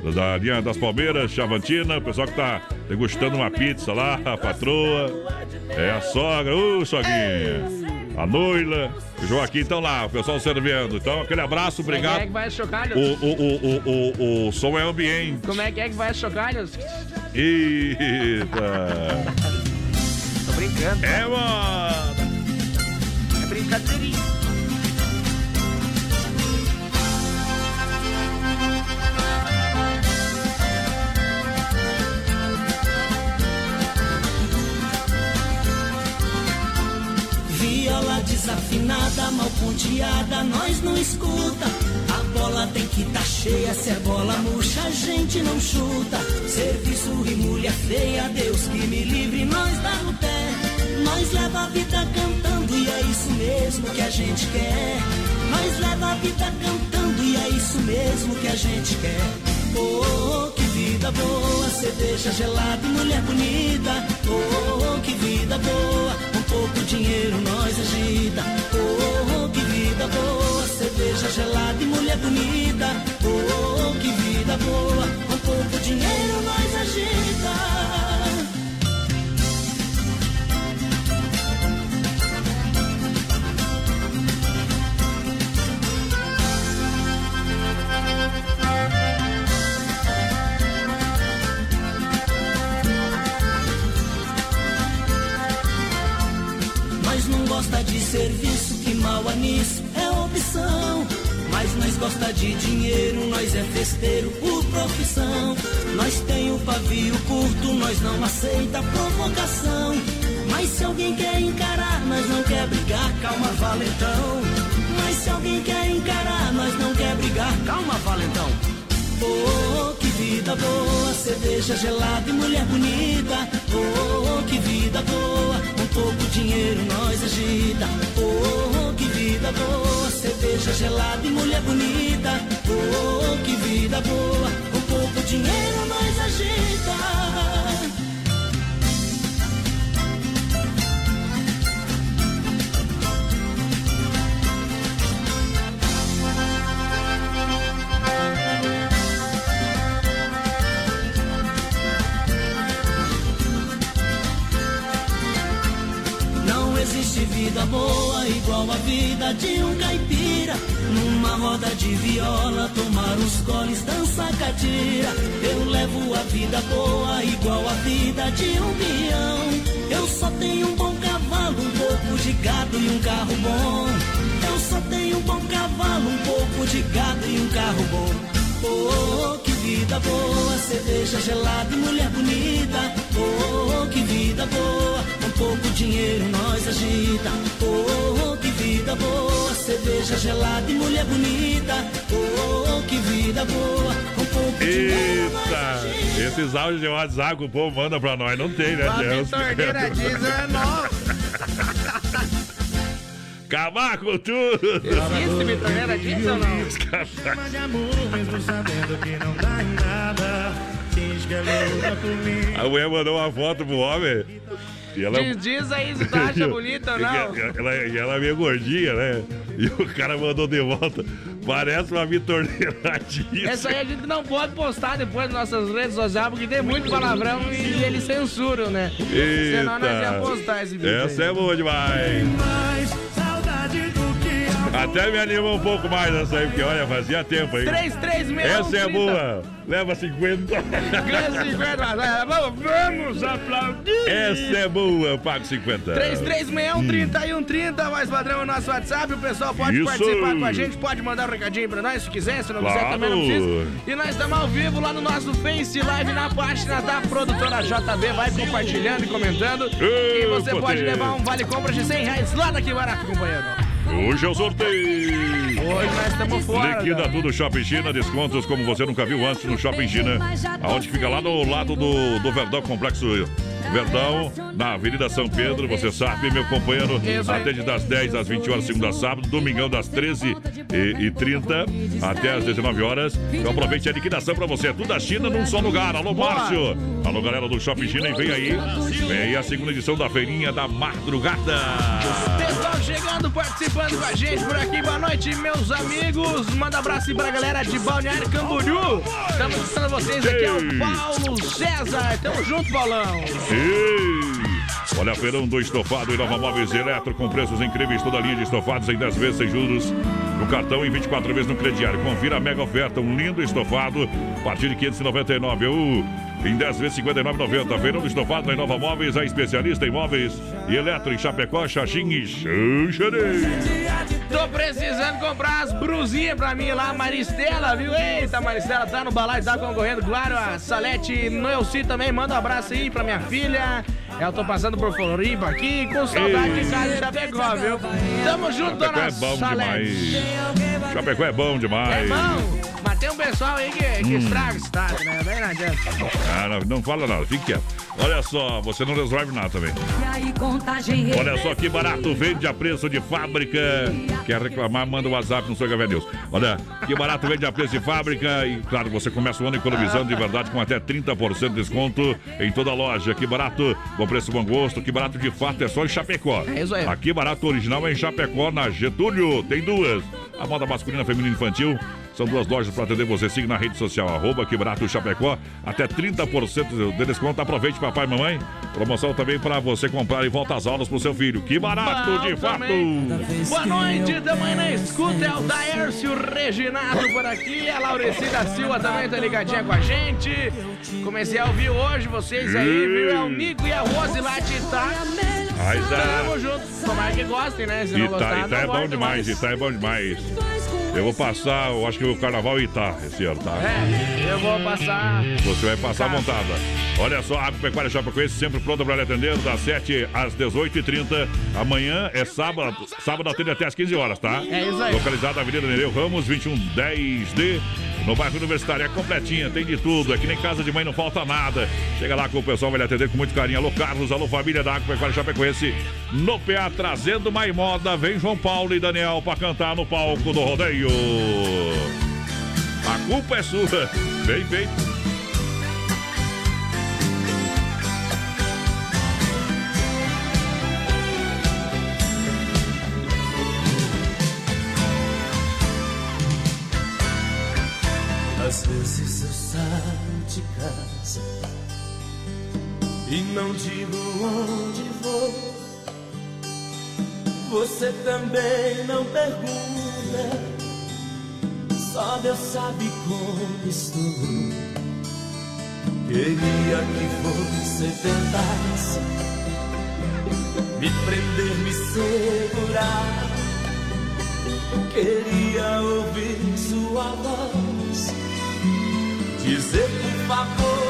da linha das Palmeiras, Chavantina, o pessoal que tá degustando uma pizza lá, a patroa, é a sogra, ô sogrinha, a Noila, o Joaquim estão lá, o pessoal servindo. Então, aquele abraço, Como é obrigado. que vai as chocalhas? O, o, o, o, o, o som é ambiente. Como é que é que vai as chocalhas? Eita! Tô brincando. É, mano! É brincadeirinha. Desafinada, mal ponteada, nós não escuta. A bola tem que tá cheia, se é bola murcha, a gente não chuta. Serviço e mulher feia, Deus que me livre, nós dá no pé. Nós leva a vida cantando e é isso mesmo que a gente quer. Nós leva a vida cantando e é isso mesmo que a gente quer. Oh, que vida boa, cerveja gelada e mulher bonita. Oh, que vida boa, um pouco dinheiro nós agita. Oh, que vida boa, cerveja gelada e mulher bonita. Oh, que vida boa, um pouco dinheiro nós agita. Serviço, que mal nisso, é opção. Mas nós gosta de dinheiro, nós é festeiro por profissão. Nós tem o pavio curto, nós não aceita provocação. Mas se alguém quer encarar, nós não quer brigar, calma, valentão. Mas se alguém quer encarar, nós não quer brigar, calma, valentão. Oh, que vida boa, cerveja gelada e mulher bonita. Oh, que vida boa, pouco dinheiro nós agita. Oh, que vida boa, cerveja gelada e mulher bonita. Oh, que vida boa, um pouco dinheiro nós agita. Existe vida boa igual a vida de um caipira. Numa roda de viola, tomar os goles, dançar catira. Eu levo a vida boa igual a vida de um peão. Eu só tenho um bom cavalo, um pouco de gado e um carro bom. Eu só tenho um bom cavalo, um pouco de gado e um carro bom. Oh, que vida boa, cerveja gelada e mulher bonita. Oh, que vida boa, pouco dinheiro nós agita. Oh, que vida boa, cerveja gelada e mulher bonita. Oh, que vida boa, um pouco dinheiro nós Eita! Esses áudios de WhatsApp que o povo manda pra nós não tem, né, A Deus? torneira diesel é nova. Acabar com tudo! Existe vitorneira diesel ou não? Chama de amor, mesmo sabendo que não dá em nada. Finge que é louca por mim. A mulher mandou uma foto pro homem. E ela... Diz, diz aí se tu acha bonita ou não. Ela, e ela é meio gordinha, né? E o cara mandou de volta. Parece uma vitorneira diesel. Essa aí a gente não pode postar depois nas nossas redes sociais, porque tem muito palavrão e eles censuram, né? Senão nós ia postar esse vídeo. Essa aí. é boa demais. Mais saudade do Até me anima um pouco mais essa aí, porque olha, fazia tempo aí. 3361 Essa é 30. boa. Leva 50. Ganha 50, mas, vamos, vamos aplaudir. Essa é boa, eu pago 50. 3361 3130, mais padrão é o nosso WhatsApp. O pessoal pode Isso. participar com a gente, pode mandar um recadinho pra nós se quiser, se não quiser Claro. também não precisa. E nós estamos ao vivo lá no nosso Face Live na página da produtora JB. Vai compartilhando e comentando. Ei, e você pode poder. levar um vale compra de 100 reais lá daqui barato, companheiro. Hoje é o sorteio. Hoje nós estamos fora. Liquida tudo Shopping China, descontos como você nunca viu antes no Shopping China. Aonde fica lá no lado do, do Verdão Complexo Verdão, na Avenida São Pedro, você sabe, meu companheiro, atende das 10 às 20 horas, segunda a sábado, domingão das 13 e, e 30 até às 19 horas. Então aproveite a liquidação pra você. É tudo da China num só lugar. Alô. Márcio. Alô, galera do Shopping China, e vem aí. Vem aí a segunda edição da Feirinha da Madrugada. Pessoal chegando, participando com a gente por aqui. Boa noite, meus amigos. Manda abraço aí pra galera de Balneário Camboriú. Estamos escutando vocês aqui, é o Paulo César. Tamo junto, Paulão. Ei! Olha, feirão do estofado e Nova Móveis Eletro com preços incríveis. Toda a linha de estofados em 10 vezes sem juros. No cartão em 24 vezes no crediário. Confira a mega oferta. Um lindo estofado a partir de 599. Uh, em 10 vezes 59,90. Feirão do estofado em Nova Móveis. A especialista em móveis e eletro em Chapecó, Xaxim e Xanxerê. Tô precisando comprar as brusinhas pra mim lá, Maristela, viu? Eita, Maristela tá no balaio, tá concorrendo. Claro, a Salete Noelci também. Manda um abraço aí pra minha filha. Eu tô passando por Floripa aqui, com saudade de casa de Chapecó, viu? Tamo junto, Chapecó dona é bom Salete. demais. Chapecó é bom É demais. bom, mas tem um pessoal aí que, que Hum. estraga o estado, né? Daí não adianta. Ah, não, não fala nada, fique quieto. Olha só, você não resolve nada também. Olha só que barato, vende a preço de fábrica. Quer reclamar, manda o WhatsApp no seu Gavé News. Olha, que barato vende a preço de fábrica. E claro, você começa o ano economizando de verdade com até 30% de desconto em toda a loja. Que barato, bom preço, bom gosto. Que barato de fato é só em Chapecó. É isso aí. Aqui barato original é em Chapecó, na Getúlio. Tem duas. A moda masculina, feminina e infantil. São duas lojas para atender você. Siga na rede social, arroba que barato Chapecó. Até 30% de desconto. Aproveite, papai e mamãe. Promoção também para você comprar e volta às aulas pro seu filho. Que barato, de Bom fato! também. Boa noite, tamanho na escuta. É o Daércio Reginado por aqui. A Laurecida Silva também tá ligadinha com a gente. Comecei a ouvir hoje vocês aí, viu? É o Nico e a Rose lá de Itá. Mas, Tamo junto. Tomara que gostem, né? Se não Itá, gostar, Itá não é bom demais, mais. Itá é bom demais. Eu vou passar, eu acho que o carnaval Itá esse ano, tá? É, eu vou passar. Você vai passar montada. Olha só, Agropecuária Chapecoense sempre pronta para lhe atender das 7 às 18h30. Amanhã é sábado, sábado atende até às 15 horas, tá? É isso aí. Localizada na Avenida Nereu Ramos, 2110D. no bairro Universitário. É completinha, tem de tudo. É que nem casa de mãe, não falta nada. Chega lá com o pessoal, vai lhe atender com muito carinho. Alô, Carlos, alô, família da Agropecuária Chapecoense. No PA, trazendo mais moda. Vem João Paulo e Daniel para cantar no palco do rodeio. A culpa é sua. Bem feito. Às vezes e não digo onde vou. Você também não pergunta, só Deus sabe como estou. Queria que você tentasse me prender, me segurar. Queria ouvir sua voz dizer por favor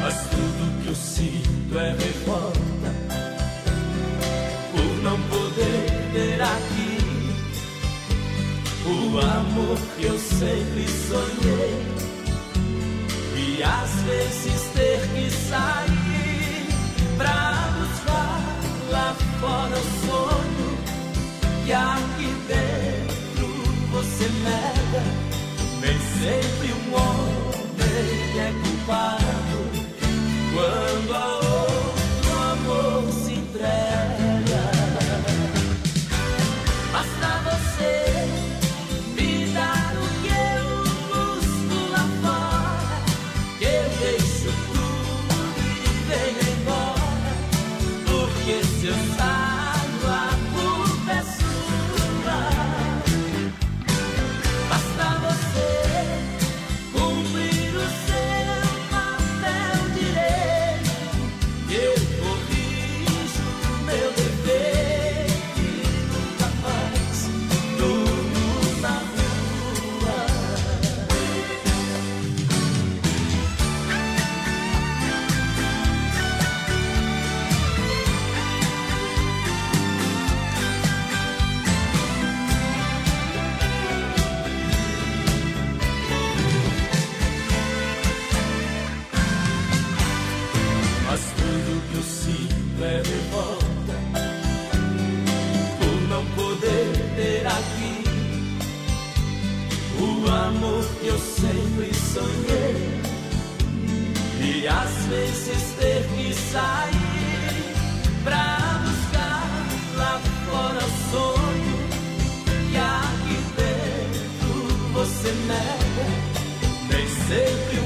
Mas tudo que eu sinto é revolta por não poder ter aqui o amor que eu sempre sonhei e às vezes ter que sair pra buscar lá fora o sonho que aqui dentro você nega. Nem sempre um homem é culpado quando a outro sair pra buscar lá fora o sonho que aqui dentro você nega. Nem sempre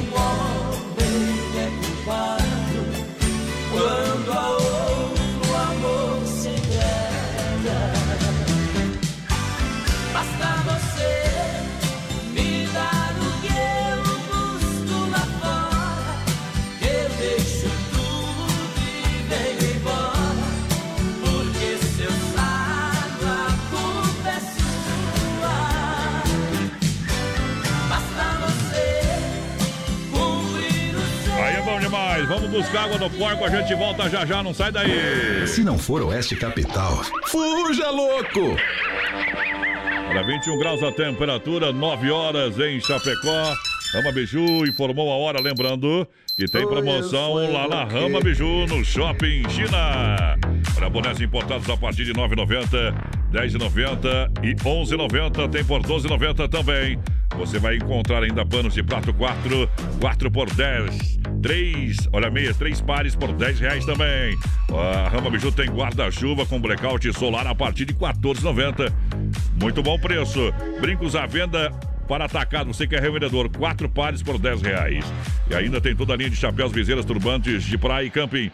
Vamos buscar água no porco, a gente volta já já, não sai daí. Se não for Oeste Capital, fuja louco! Olha, 21 graus a temperatura, 9 horas em Chapecó. Rama Biju informou a hora, lembrando que tem promoção lá na Rama Biju, no Shopping China. Para bonés importados a partir de 9,90, 10,90 e 11,90. Tem por 12,90 também. Você vai encontrar ainda panos de prato 4, 4 por 10. 3, olha meias, 3 pares por 10 reais também. A Rama Biju tem guarda-chuva com blackout solar a partir de 14,90. Muito bom preço. Brincos à venda para atacado, você que é revendedor, quatro pares por 10 reais. E ainda tem toda a linha de chapéus, viseiras, turbantes de praia e camping.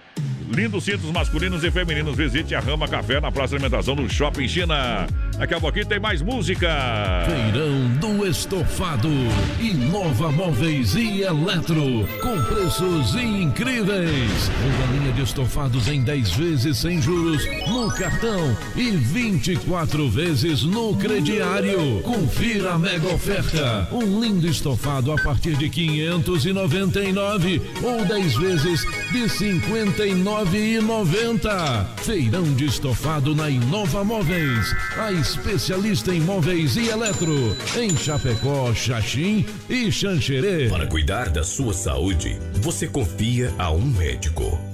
Lindos cintos masculinos e femininos. Visite a Rama Café na Praça de Alimentação do Shopping China. Daqui a pouquinho tem mais música. Feirão do Estofado. Inova Móveis e Eletro. Com preços incríveis. Uma linha de estofados em 10 vezes sem juros no cartão e 24 vezes no crediário. Confira a mega oferta. Um lindo estofado a partir de 599 ou 10 vezes de 59,90. Feirão de estofado na Inova Móveis. A especialista em móveis e eletro, em Chapecó, Xaxim e Xanxerê. Para cuidar da sua saúde, você confia a um médico.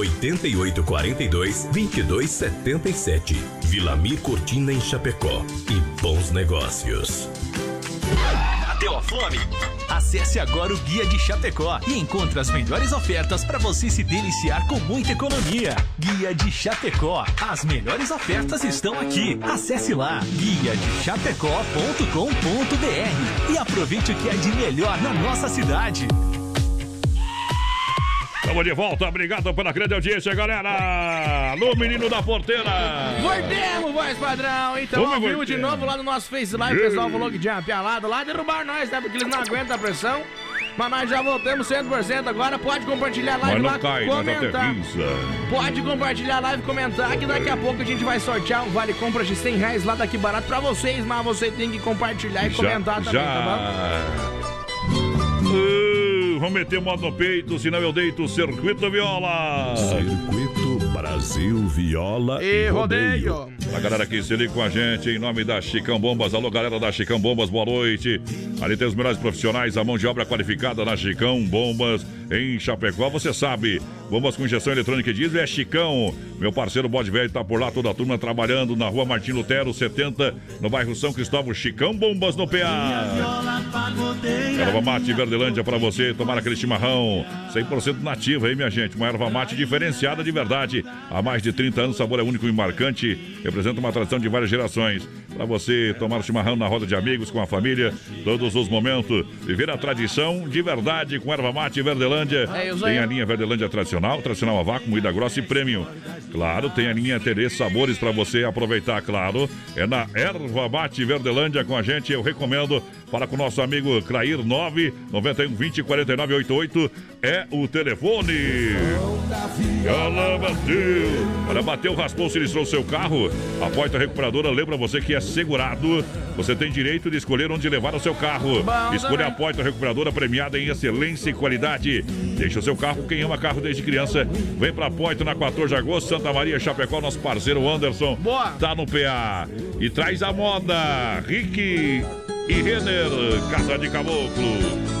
8842 2277. Vilamir Cortina em Chapecó. E bons negócios. Bateu a fome? Acesse agora o Guia de Chapecó e encontre as melhores ofertas para você se deliciar com muita economia. Guia de Chapecó. As melhores ofertas estão aqui. Acesse lá guiadechapecó.com.br e aproveite o que é de melhor na nossa cidade. Estamos de volta, obrigado pela grande audiência, galera! Alô, menino da porteira! Voltemos, voz padrão! Então, Vamos ao vivo de novo lá no nosso Face Live, o pessoal falou que tinha uma pialada lá, derrubaram nós, né? Porque eles não aguentam a pressão. Mas nós já voltamos 100% agora. Pode compartilhar a live lá cai, comentar. Pode compartilhar a live comentar que daqui a pouco a gente vai sortear um vale compra de 100 reais lá daqui barato pra vocês, mas você tem que compartilhar e comentar também, tá bom? Uh, vamos meter modo no peito, senão eu deito Circuito Viola. Circuito Brasil Viola E e rodeio. Rodeio. A galera que se liga com a gente em nome da Chicão Bombas. Alô, galera da Chicão Bombas, boa noite. Ali tem os melhores profissionais, a mão de obra qualificada na Chicão Bombas em Chapecó. Você sabe, bombas com injeção eletrônica e diesel é Chicão. Meu parceiro Bode Velho tá por lá, toda a turma trabalhando na rua Martim Lutero, 70, no bairro São Cristóvão. Chicão Bombas no PA. Erva mate Verdelândia pra você tomar aquele chimarrão 100% nativa, hein, minha gente? Uma erva mate diferenciada de verdade. Há mais de 30 anos, o sabor é único e marcante. Representa uma tradição de várias gerações. Pra você tomar chimarrão na roda de amigos, com a família, todos os momentos. Viver a tradição de verdade com erva mate Verdelândia. É isso aí. Tem a linha Verdelândia tradicional, tradicional a vácuo, moída grossa e premium. Claro, tem a linha Terê Sabores pra você aproveitar, claro. É na erva mate Verdelândia com a gente, eu recomendo. Fala com o nosso amigo Clair 9 91 20 49 88 é o telefone. Ela bateu. Olha, bateu, raspou, sinistrou seu carro. A Porta Recuperadora lembra você que é segurado. Você tem direito de escolher onde levar o seu carro. Escolha a também. Porta Recuperadora premiada em excelência e qualidade. Deixa o seu carro, quem ama carro desde criança. Vem pra Porta na 14 de agosto, Santa Maria, Chapecó, nosso parceiro Anderson. Boa. Tá no PA. E traz a moda. Rick e Renner, Casa de Caboclo.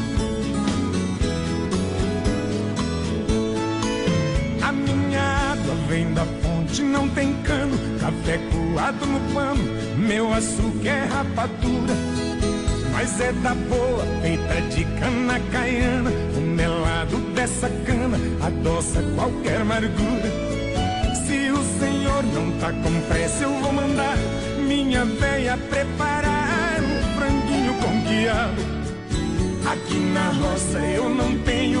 Vem da fonte, não tem cano. Café coado no pano, meu açúcar é rapadura. Mas é da boa, feita de cana caiana. O melado dessa cana adoça qualquer amargura. Se o senhor não tá com pressa, eu vou mandar minha véia preparar um franguinho com quiabo. Aqui na roça eu não tenho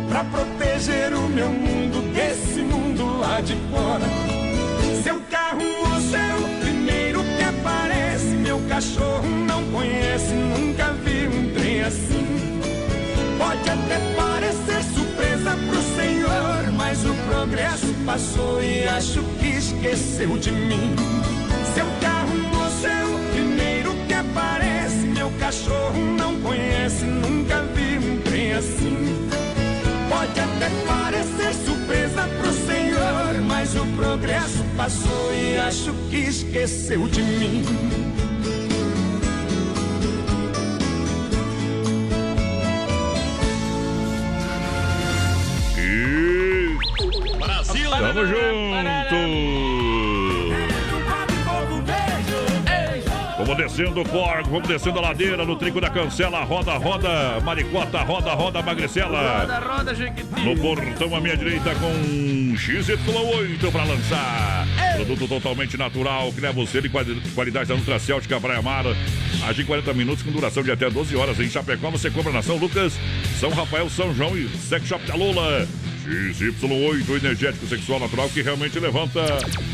pra proteger o meu mundo desse mundo lá de fora. Seu carro o primeiro que aparece. Meu cachorro não conhece, nunca vi um trem assim. Pode até parecer surpresa pro senhor, mas o progresso passou e acho que esqueceu de mim. Seu carro o primeiro que aparece. Meu cachorro não conhece, nunca vi um trem assim. Pode até parecer surpresa pro senhor, mas o progresso passou e acho que esqueceu de mim. E... Brasil! Tamo junto! Vamos descendo o corgo, vamos descendo a ladeira no trinco da cancela. Roda, roda, maricota, roda, roda, magricela. Roda, roda, Jequiti. No portão à minha direita com XY8 para lançar. Produto totalmente natural que leva você de quali- qualidade da Nutracêutica Praia Mar. Age em 40 minutos com duração de até 12 horas. Em Chapecó você compra na São Lucas, São Rafael, São João e Sex Shop da Lula. XY8, o energético sexual natural que realmente levanta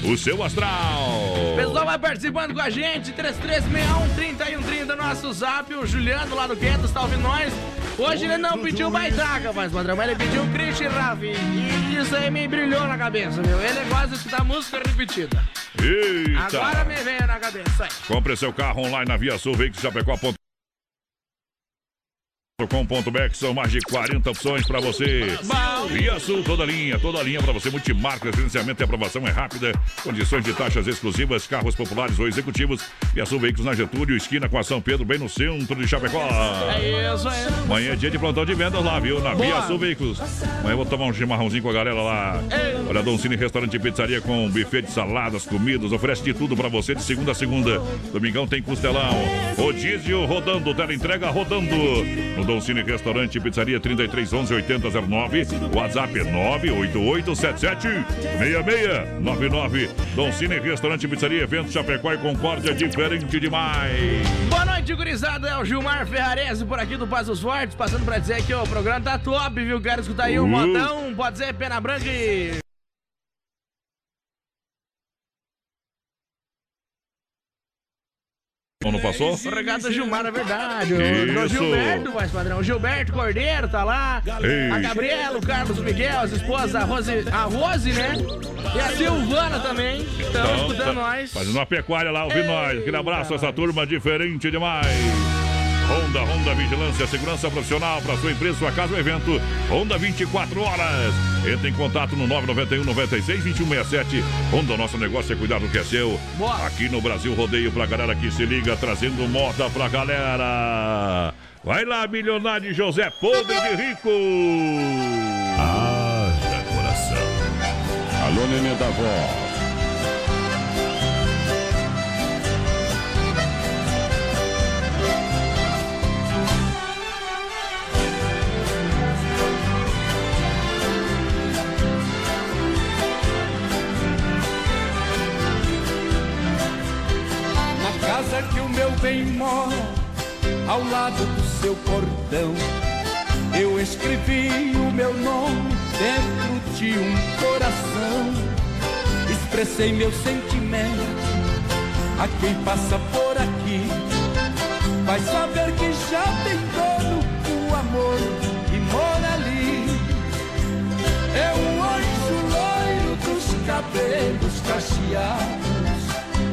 o seu astral. Pessoal vai participando com a gente, 3361-3130, nosso zap. O Juliano lá do Gueto está ouvindo nós. Hoje ele não pediu baitaca, mas padrão, mas ele pediu Christian Ravi. E isso aí me brilhou na cabeça, meu. Ele gosta de escutar música repetida. Eita! Agora me veio na cabeça. aí. Compre seu carro online na Via Sul Veículos Que são mais de 40 opções para você. Via Sul, toda linha, toda linha para você. Multimarcas, financiamento e aprovação é rápida. Condições de taxas exclusivas, carros populares ou executivos. Via Sul Veículos na Getúlio, esquina com a São Pedro, bem no centro de Chapecó. É isso aí. Amanhã é dia de plantão de vendas lá, viu? Na Via Boa. Sul Veículos. Amanhã eu vou tomar um chimarrãozinho com a galera lá. Olha, Dom Cine Restaurante e Pizzaria com buffet de saladas, comidas, oferece de tudo pra você de segunda a segunda. Domingão tem costelão. Rodízio rodando, tela entrega rodando. No Dom Cine Restaurante Pizzaria 3311 8009. WhatsApp 988776699. Dom Cine Restaurante Pizzaria, Evento Chapecó e Concórdia, diferente demais. Boa noite, gurizada. É o Gilmar Ferrarese por aqui do Passos Fortes, passando pra dizer que o programa tá top, viu? Quero escutar aí um Uh. modão, pode ser pena branca e. Não passou? O recado do Gilmar é verdade. O, Gilberto, mais padrão. O Gilberto Cordeiro tá lá. Ei. A Gabriela, o Carlos Miguel, as esposas, a Rose, a Rose, né? E a Silvana também. Estão Então, escutando tá nós. Fazendo uma pecuária lá, ouvindo nós. Aquele abraço essa turma diferente demais. Honda, Honda Vigilância, segurança profissional para sua empresa, sua casa ou evento. Honda 24 horas. Entre em contato no 991 96 2167. Honda, nosso negócio é cuidar do que é seu. Aqui no Brasil Rodeio pra galera que se liga, trazendo moda pra galera. Vai lá, milionário José Podre de Rico. Haja coração. Alô, nenê da vó. Casa que o meu bem mora, ao lado do seu portão, eu escrevi o meu nome dentro de um coração. Expressei meu sentimento a quem passa por aqui. Vai saber que já tem dono o amor que mora ali. É um anjo loiro dos cabelos cacheados.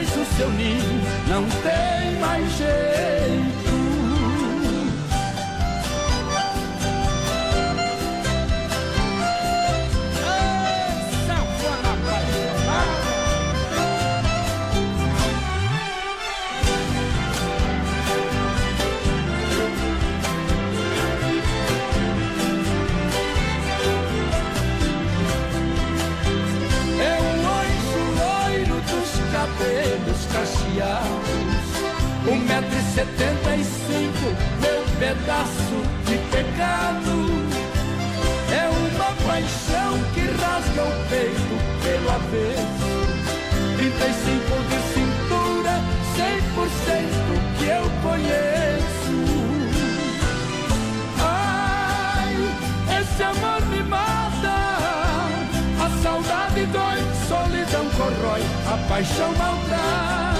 Fez o seu ninho, não tem mais jeito. 75, meu pedaço de pecado. É uma paixão que rasga o peito pelo avesso. 35 de cintura, 100% que eu conheço. Ai, esse amor me mata. A saudade dói, solidão corrói, a paixão maltrata.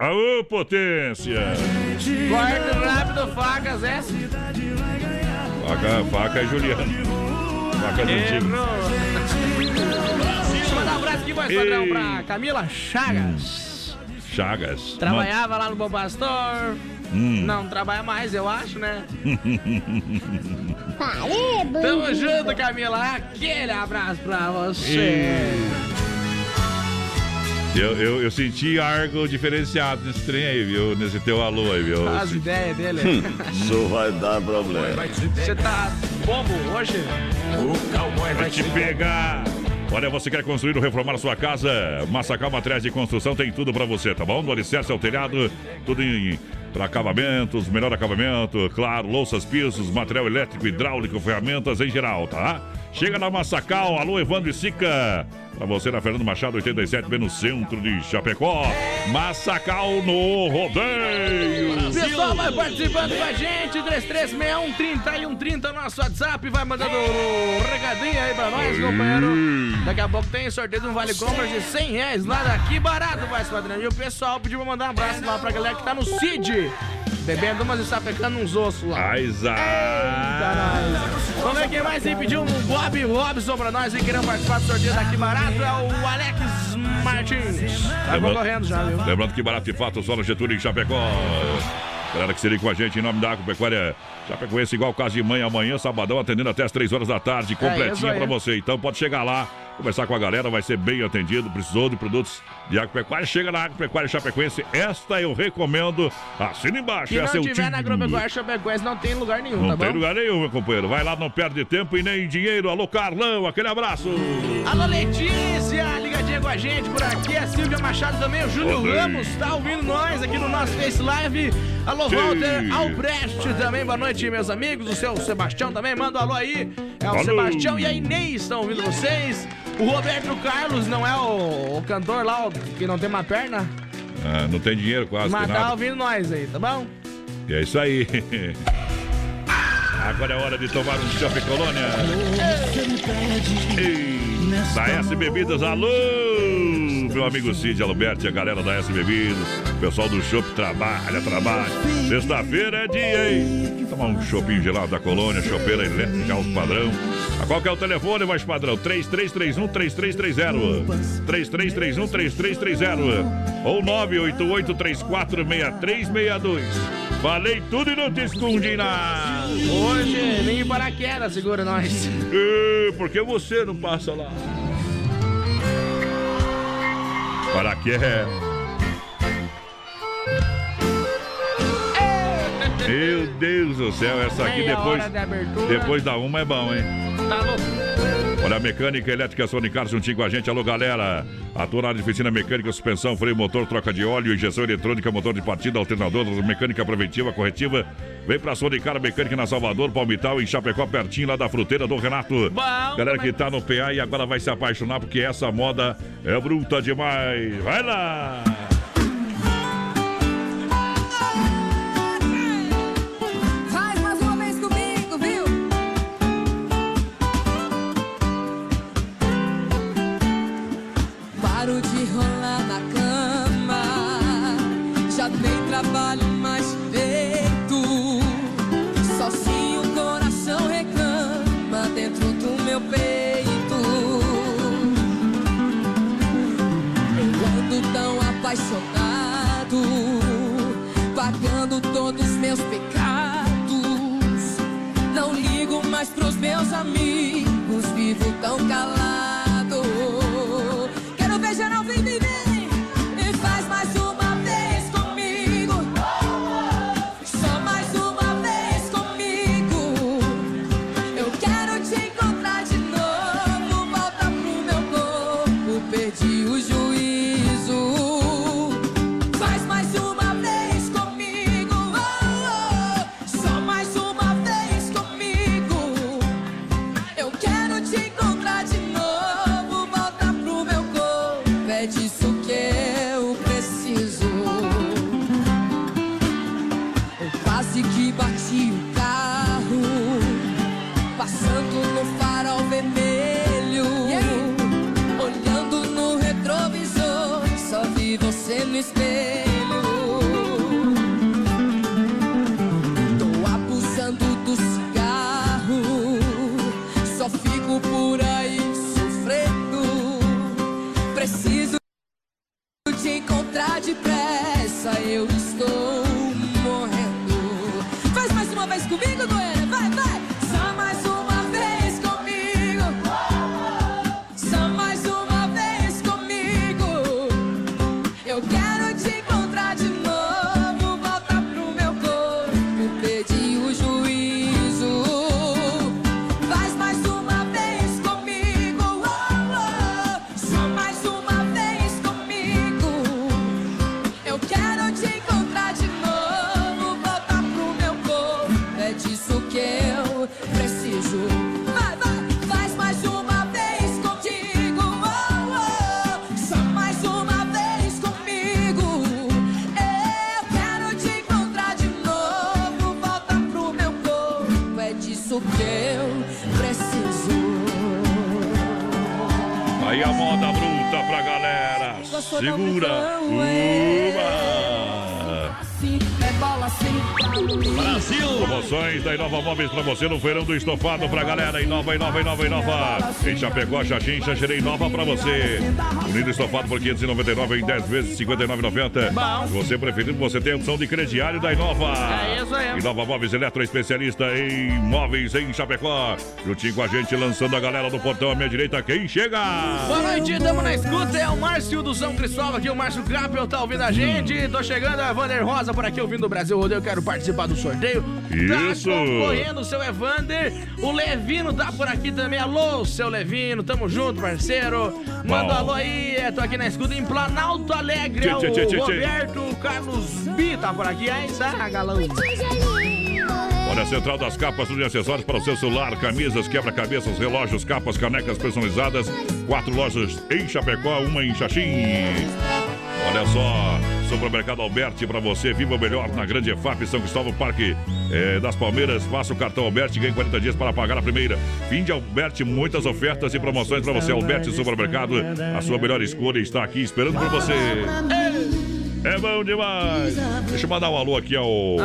Aô, potência! Corta rápido, facas, é? Faca, faca é Juliano. Faca do time. Deixa eu mandar um abraço aqui, voz padrão, pra Camila Chagas. Chagas. Trabalhava lá no Bom Pastor. Hum. Não trabalha mais, eu acho, né? Pare, Tamo junto, Camila. Aquele abraço pra você. Eu, eu, eu senti algo diferenciado nesse trem aí, viu? Nesse teu alô aí, viu? As ideias dele. Isso vai dar problema. Você tá bobo hoje? O cowboy vai te pegar. Olha, você quer construir ou reformar sua casa? Massacal Materiais de Construção tem tudo pra você, tá bom? Do alicerce ao telhado, tudo em para acabamentos, melhor acabamento, claro, louças, pisos, material elétrico, hidráulico, ferramentas em geral, tá? Chega na Massacal, alô Evandro e Sica. Pra você na Fernando Machado 87, bem no centro de Chapecó. Massacal no rodeio. Pessoal, vai participando com a gente, 3361-3130, nosso WhatsApp, vai mandando o recadinho aí pra nós, companheiro. Daqui a pouco tem sorteio de um vale compras de 100 reais lá daqui, barato, vai, padrão. E o pessoal pediu pra mandar um abraço lá pra galera que tá no CID, bebendo umas e sapecando uns ossos lá. Nós. Vamos ver quem mais aí pediu um Bob Robson pra nós e querendo participar do sorteio daqui barato, é o Alex Martins. Tá concorrendo já, viu? Lembrando que barato e fato só no Getúlio em Chapecó. Galera que se liga com a gente em nome da Agropecuária Chapecoense, igual caso de mãe amanhã, sabadão, atendendo até as 3 horas da tarde, É, completinha aí. pra você. Então pode chegar lá, conversar com a galera, vai ser bem atendido. Precisou de produtos de agropecuária? Chega na Agropecuária Chapecoense. Esta eu recomendo. Assina embaixo. Se não é tiver time. na Agropecuária Chapecoense, não tem lugar nenhum, Não tá tem bom? lugar nenhum, meu companheiro. Vai lá, não perde tempo e nem dinheiro. Alô, Carlão, aquele abraço. Alô, Letícia, ligadinha com a gente por aqui. A Silvia Machado também, o Júlio. Ramos tá ouvindo nós aqui no nosso Face Live. Alô, Sim. Walter Albrecht também, boa noite, meus amigos. O seu Sebastião também, manda um alô aí. É o Alô. Sebastião e a Inês estão ouvindo vocês. O Roberto Carlos não é o, o cantor lá o que não tem uma perna? Ah, não tem dinheiro quase, Mas tá ouvindo nós aí, tá bom? E é isso aí. Agora é hora de tomar um Chopp Colônia. Ei, da S Bebidas, alô, meu amigo Cid Alberti, a galera da S Bebidas, pessoal do Shop trabalha, trabalha. Sexta-feira é dia, hein? Tomar um chopinho gelado da colônia, chopeira elétrica alto padrão. A qual que é o telefone, mais padrão? 3331-3330. 3331-3330. Ou 988-346362. Falei tudo e não te escondi nada. Hoje, nem paraquedas segura nós. É, Por que você não passa lá? Paraquedas. Meu Deus do céu, essa aqui depois, depois da uma é bom, hein? Tá louco? Olha, a mecânica elétrica Sonicar juntinho com a gente. Alô, galera. Atua na área de oficina mecânica, suspensão, freio, motor, troca de óleo, injeção eletrônica, motor de partida, alternador, mecânica preventiva, corretiva. Vem pra Sonicar Mecânica na Salvador, Palmital, em Chapecó, pertinho lá da fruteira do Renato. galera que tá no PA e agora vai se apaixonar porque essa moda é bruta demais. Vai lá! Meus amigos, vivo tão calado. Você no feirão do estofado pra galera. Inova, Inova, Inova, Inova. Em Chapecó, Xaxim, Xaxirei Inova pra você. Unido estofado por 599 em 10 vezes, 59,90. Bom. Se você preferir, você tem a opção de crediário da Inova. É isso aí. Inova Móveis Eletro, especialista em móveis em Chapecó. Juntinho com a gente, lançando a galera do portão à minha direita. Quem chega? Boa noite, tamo na escuta. É o Márcio do São Cristóvão aqui, o Márcio Capel tá ouvindo a gente. Tô chegando, a Vander Rosa por aqui ouvindo o Brasil Rodeio. Quero participar do sorteio. Isso. Tá concorrendo o seu Evander. O Levino tá por aqui também. Alô, seu Levino. Tamo junto, parceiro. Manda um alô aí. É, tô aqui na escuta em Planalto Alegre. Tchê, tchê, tchê, o tchê. Roberto Carlos B tá por aqui. É isso aí, galão. Olha a Central das Capas, tudo de acessórios para o seu celular, camisas, quebra-cabeças, relógios, capas, canecas personalizadas. Quatro lojas em Chapecó, uma em Xaxim. Olha só, Supermercado Alberti para você. Viva o melhor na Grande EFAP São Cristóvão Parque eh, das Palmeiras. Faça o cartão Alberti e ganhe 40 dias para pagar a primeira. Fim de Alberti, muitas ofertas e promoções para você. Alberti Supermercado, a sua melhor escolha está aqui esperando por você. É bom demais. Deixa eu mandar um alô aqui ao,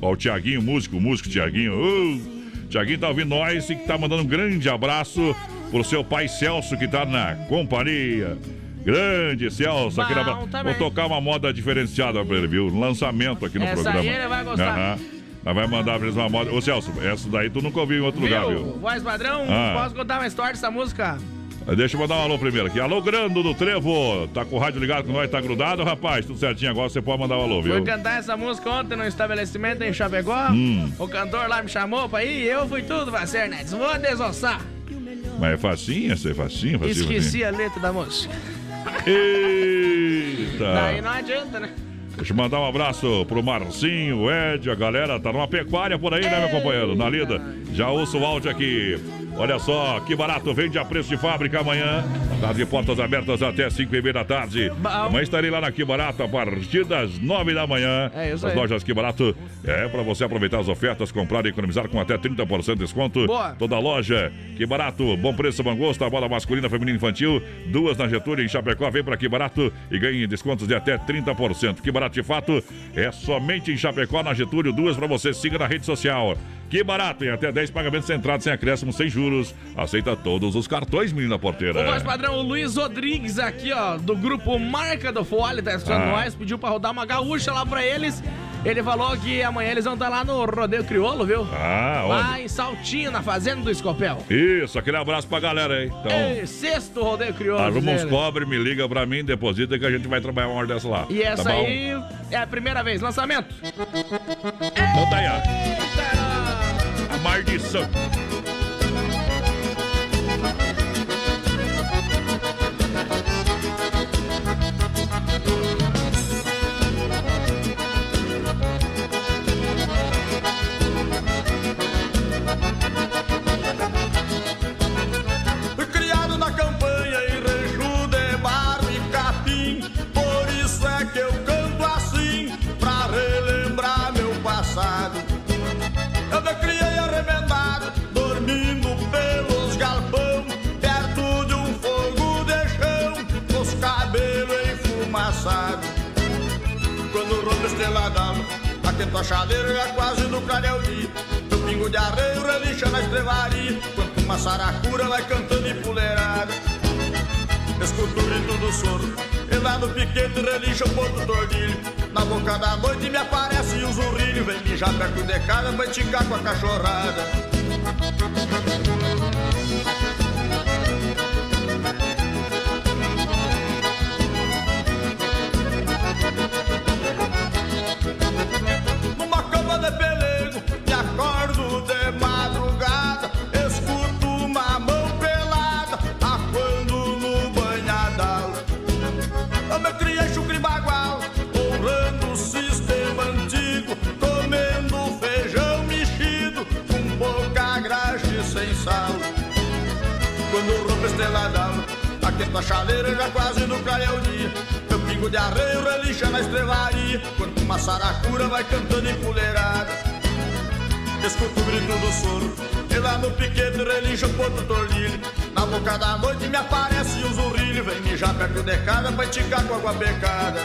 ao Tiaguinho, músico, músico Tiaguinho. Uh, Tiaguinho tá ouvindo nós e que tá mandando um grande abraço pro seu pai Celso, que tá na companhia. Grande Celso, aqui na... Também. Vou tocar uma moda diferenciada pra ele, viu? Lançamento aqui no Essa programa. aí ele vai gostar. Nós vai mandar pra eles uma moda. Ô Celso, essa daí tu nunca ouviu em outro lugar, Viu? Voz padrão, Ah. posso contar uma história dessa música? Deixa eu mandar um alô primeiro aqui. Alô, Grando do Trevo. Tá com o rádio ligado com nós, tá grudado, rapaz? Tudo certinho agora, você pode mandar um alô, Fui viu? cantar essa música ontem no estabelecimento em Chapecó. Hum. O cantor lá me chamou pra ir e eu fui tudo, vai ser, né? Vou desossar. Mas é facinho, essa é facinho, facinho. Esqueci a letra da música. Eita! Daí não adianta, né? Deixa eu mandar um abraço pro Marcinho, o Ed, a galera tá numa pecuária por aí, né, meu companheiro? Na lida. Já ouço o áudio aqui. Olha só, que barato, vende a preço de fábrica amanhã. Tá de portas abertas até 5 e meia da tarde. Amanhã estarei lá na Que Barato a partir das 9 da manhã. É isso As aí. lojas Que Barato é para você aproveitar as ofertas, comprar e economizar com até 30% de desconto. Boa. Toda loja, Que Barato, bom preço, bom gosto, a bola masculina, feminina infantil. Duas na Getúlio, em Chapecó, vem para Que Barato e ganhe descontos de até 30%. Que Barato, de fato, é somente em Chapecó, na Getúlio, duas para você. Siga na rede social. Que barato, em até 10 pagamentos centrados sem acréscimo, sem juros. Aceita todos os cartões, menina porteira. O voz padrão, o Luiz Rodrigues aqui, ó, do grupo Marca do Fole, tá escutando Ah. nós, pediu pra rodar uma gaúcha lá pra eles. Ele falou que amanhã eles vão estar lá no Rodeio Crioulo, viu? Ah, Lá onde? em Saltinho, na Fazenda do Escopel. Isso, aquele abraço pra galera aí. Então, Ei, sexto Rodeio Crioulo. arruma uns cobre, me liga pra mim, deposita que a gente vai trabalhar uma hora dessa lá. E essa tá aí é a primeira vez, lançamento. Então tá aí, ó. A maldição. Quando rompe estrela d'alva Atento a chaleira já quase no clareio Meu pingo de arreio relincha na estrevaria Quanto uma saracura vai cantando empoleirada Escuto o grito do soro. E lá no piquete relincha o ponto tordilho. Na boca da noite me aparece o zurrilho. Vem mijar perto de casa, vai ticar com a cachorrada aquento a chaleira já quase no clareio o dia. Meu pingo de arreio relincha na estrevaria, quando uma saracura vai cantando empoleirada. Escuto o grito do soro, e lá no piquete relincha o ponto tordilho. Na boca da noite me aparece o zurrilho, vem mijar perto de casa pra esticar com água becada.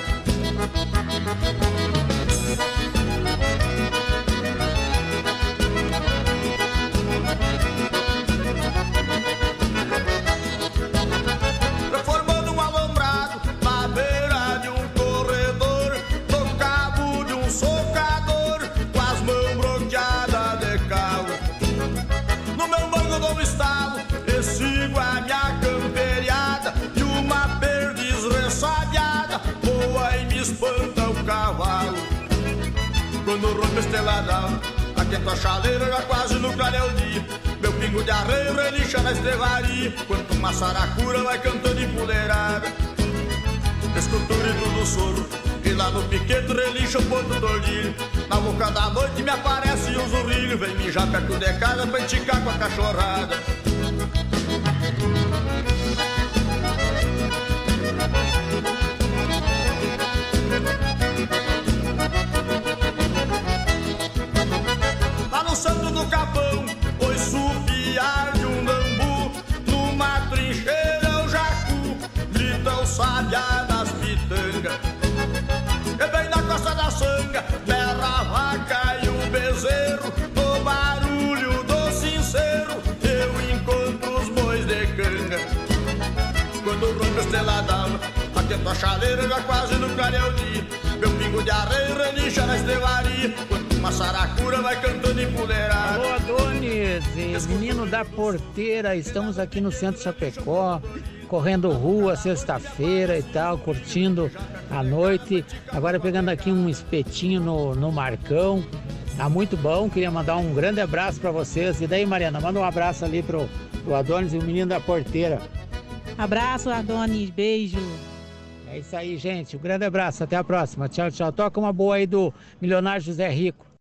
Quando rompe a estrela d'alva, aquento a chaleira já quase no clareio dia. Meu pingo de arreio relincha na estrevaria, quanto uma saracura vai cantando empoleirada. Escuto o grito do soro, e lá no piquete relincha o ponto do ordilho. Na boca da noite me aparece um zurrilho, vem mijar perto de casa pra enticar com a cachorrada. Atento a chaleira, já quase no. Meu pingo de areia relincha na estelaria. Quando uma saracura vai cantando empoderada. Alô, Adonis, menino da porteira, estamos aqui no centro Chapecó, correndo rua sexta-feira e tal, curtindo a noite. Agora pegando aqui um espetinho no, no Marcão. Tá muito bom, queria mandar um grande abraço para vocês. E daí, Mariana, manda um abraço ali pro, pro Adonis e o menino da porteira. Abraço, Adonis, beijo. É isso aí, gente. Um grande abraço, até a próxima. Tchau, tchau. Toca uma boa aí do milionário José Rico.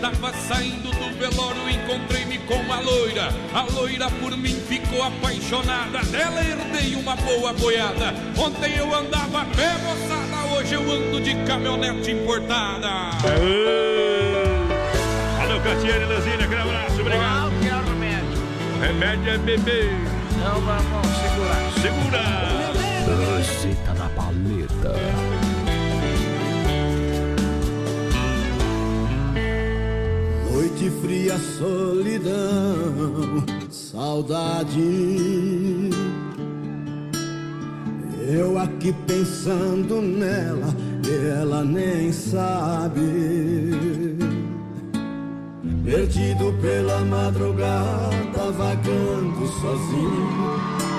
Tava saindo do velório, encontrei-me com uma loira. A loira por mim ficou apaixonada. Dela herdei uma boa boiada. Ontem eu andava a pé, moçada. Hoje eu ando de caminhonete importada. Alô, Catiane Lanzini, aquele abraço, obrigado. Qual que é o remédio? O remédio é beber. Não, vamos segurar. Segura! Receita da paleta. Noite fria, solidão, saudade. Eu aqui pensando nela, e ela nem sabe. Perdido pela madrugada, vagando sozinho,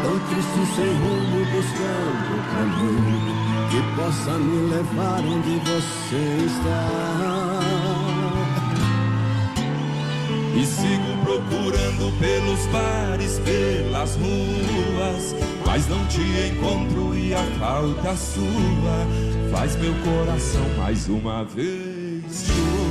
tão triste sem rumo, buscando o caminho que possa me levar onde você está. E sigo procurando pelos bares, pelas ruas, mas não te encontro e a falta sua faz meu coração mais uma vez chorar.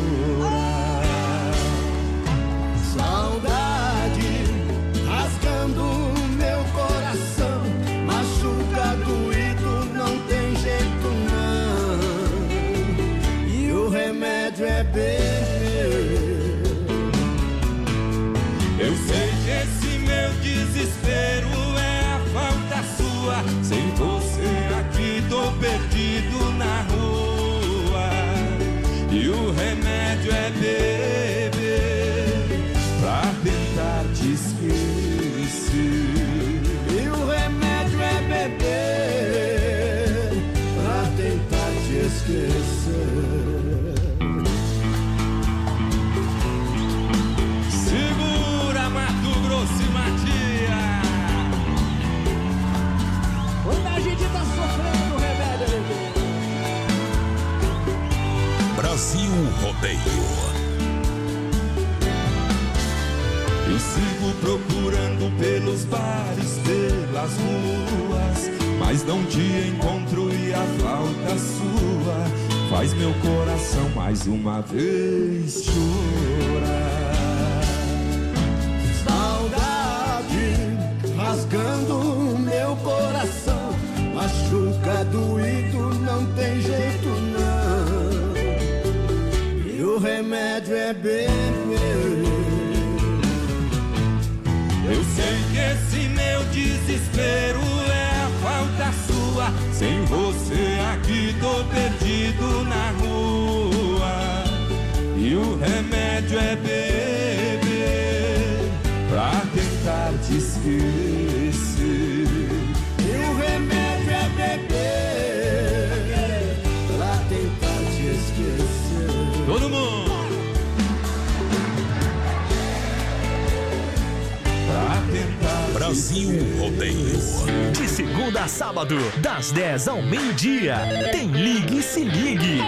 Sábado, das 10 ao meio-dia, tem Ligue e Se Ligue.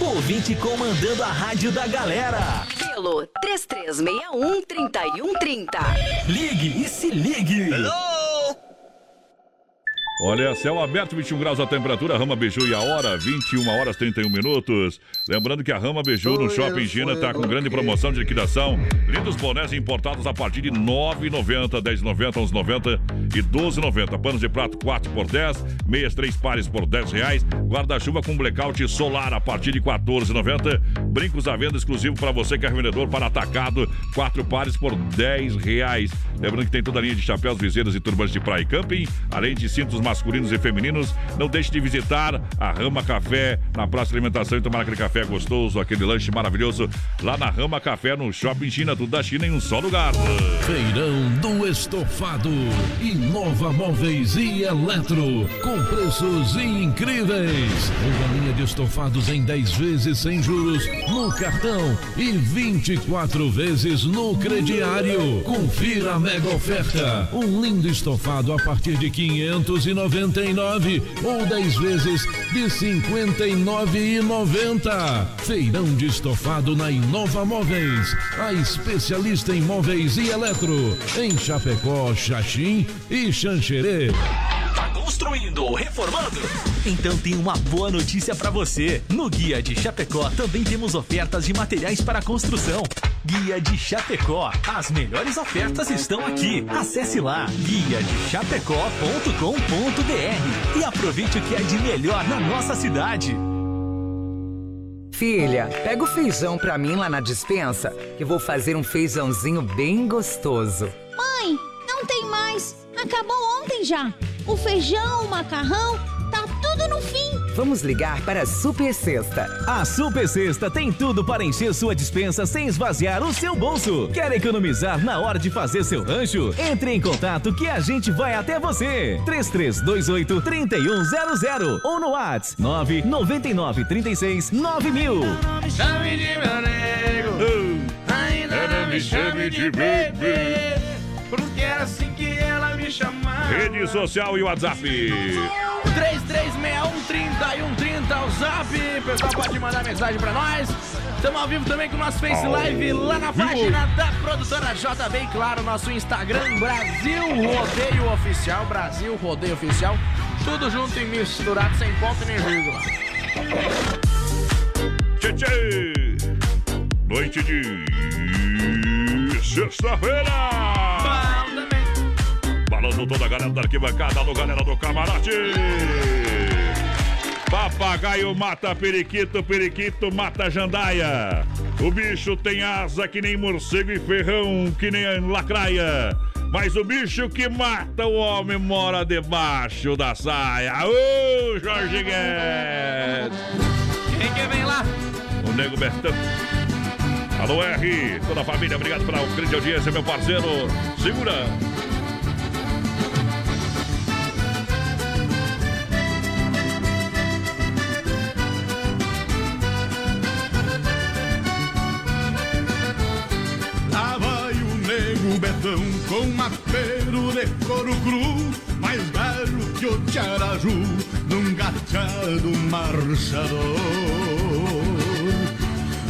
Ouvinte comandando a rádio da galera. Pelo 3361-3130. Ligue e Se Ligue. Céu aberto, 21 graus a temperatura, Rama Beiju e a hora, 21 horas 31 minutos. Lembrando que a Rama Beiju no Shopping China está com grande promoção de liquidação. Lindos bonés importados a partir de R$ 9,90, 10,90, 11,90 e 12,90. Panos de prato 4 por 10, meias 3 pares por 10 reais. Guarda-chuva com blackout solar a partir de R$ 14,90. Brincos à venda exclusivo para você que é revendedor para atacado, 4 pares por 10 reais. Lembrando que tem toda a linha de chapéus, viseiras e turbantes de praia e camping, além de cintos masculinos e femininos. Não deixe de visitar a Rama Café na Praça de Alimentação e tomar aquele café gostoso, aquele lanche maravilhoso lá na Rama Café no Shopping China, tudo da China em um só lugar. Feirão do Estofado. Inova Móveis e Eletro. Com preços incríveis. Uma linha de estofados em 10 vezes sem juros no cartão e 24 vezes no crediário. Confira a mega oferta. Um lindo estofado a partir de 599 ou 10 vezes de 59,90. Feirão de estofado na Inova Móveis. A especialista em móveis e eletro. Em Chapecó, Xaxim e Xanxerê. Construindo ou reformando? Então tem uma boa notícia para você. No Guia de Chapecó também temos ofertas de materiais para construção. Guia de Chapecó. As melhores ofertas estão aqui. Acesse lá guia de chapecó.com.br e aproveite o que é de melhor na nossa cidade. Filha, pega o feijão pra mim lá na dispensa, que vou fazer um feijãozinho bem gostoso. Não tem mais. Acabou ontem já. O feijão, o macarrão, tá tudo no fim. Vamos ligar para a Super Sexta. A Super Sexta tem tudo para encher sua dispensa sem esvaziar o seu bolso. Quer economizar na hora de fazer seu rancho? Entre em contato que a gente vai até você. 3328 3100 ou no WhatsApp 999 36 9000. Chame de meu nego. Ainda não me chame de bebê. Porque era assim que ela me chamava. Rede social e WhatsApp. 3361 30 o zap. O pessoal pode mandar mensagem pra nós. Estamos ao vivo também com o nosso Face Live lá na página da produtora JB e claro, nosso Instagram Brasil Rodeio Oficial. Brasil Rodeio Oficial. Tudo junto e misturado, sem ponto nem vírgula. Tchê. Noite de sexta-feira. Balando toda a galera da arquibancada, alô galera do camarote. Papagaio mata periquito, periquito mata jandaia. O bicho tem asa que nem morcego e ferrão que nem lacraia. Mas o bicho que mata o homem mora debaixo da saia. Ô, Jorge Guedes! Quem que vem lá? O Nego Bertão. Alô, R, toda a família, obrigado pela grande audiência, meu parceiro. Segura. Betão com mapeiro de couro cru, mais velho que o Tiaraju, num gachado marchador.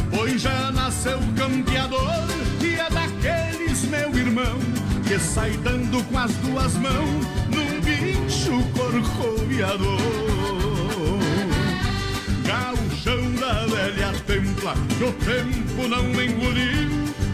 Pois já nasceu campeador e é daqueles, meu irmão, que sai dando com as duas mãos num bicho corcoviador. Gauchão da velha templa, que o tempo não engoliu,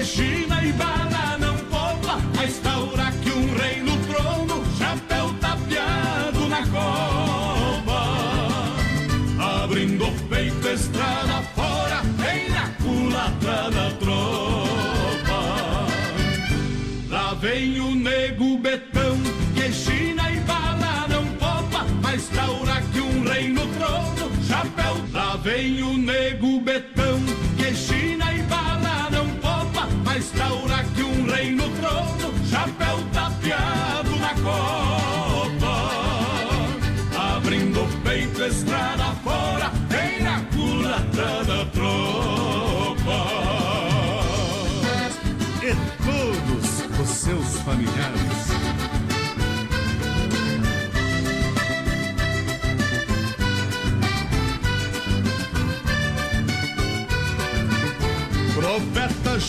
que China e bala não poupa, a instaura que um rei no trono, chapéu tapeado na copa. Abrindo o peito, estrada fora, vem na culatra da tropa. Lá vem o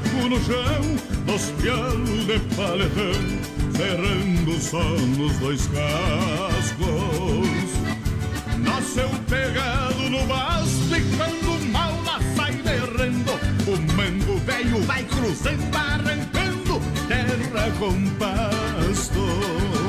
buraco no chão, nos pialos de paletão, cerrando só nos dois cascos. Nasceu pegado no basto e quando mal lá sai derrando, o mango velho vai cruzando, arrancando terra com pasto.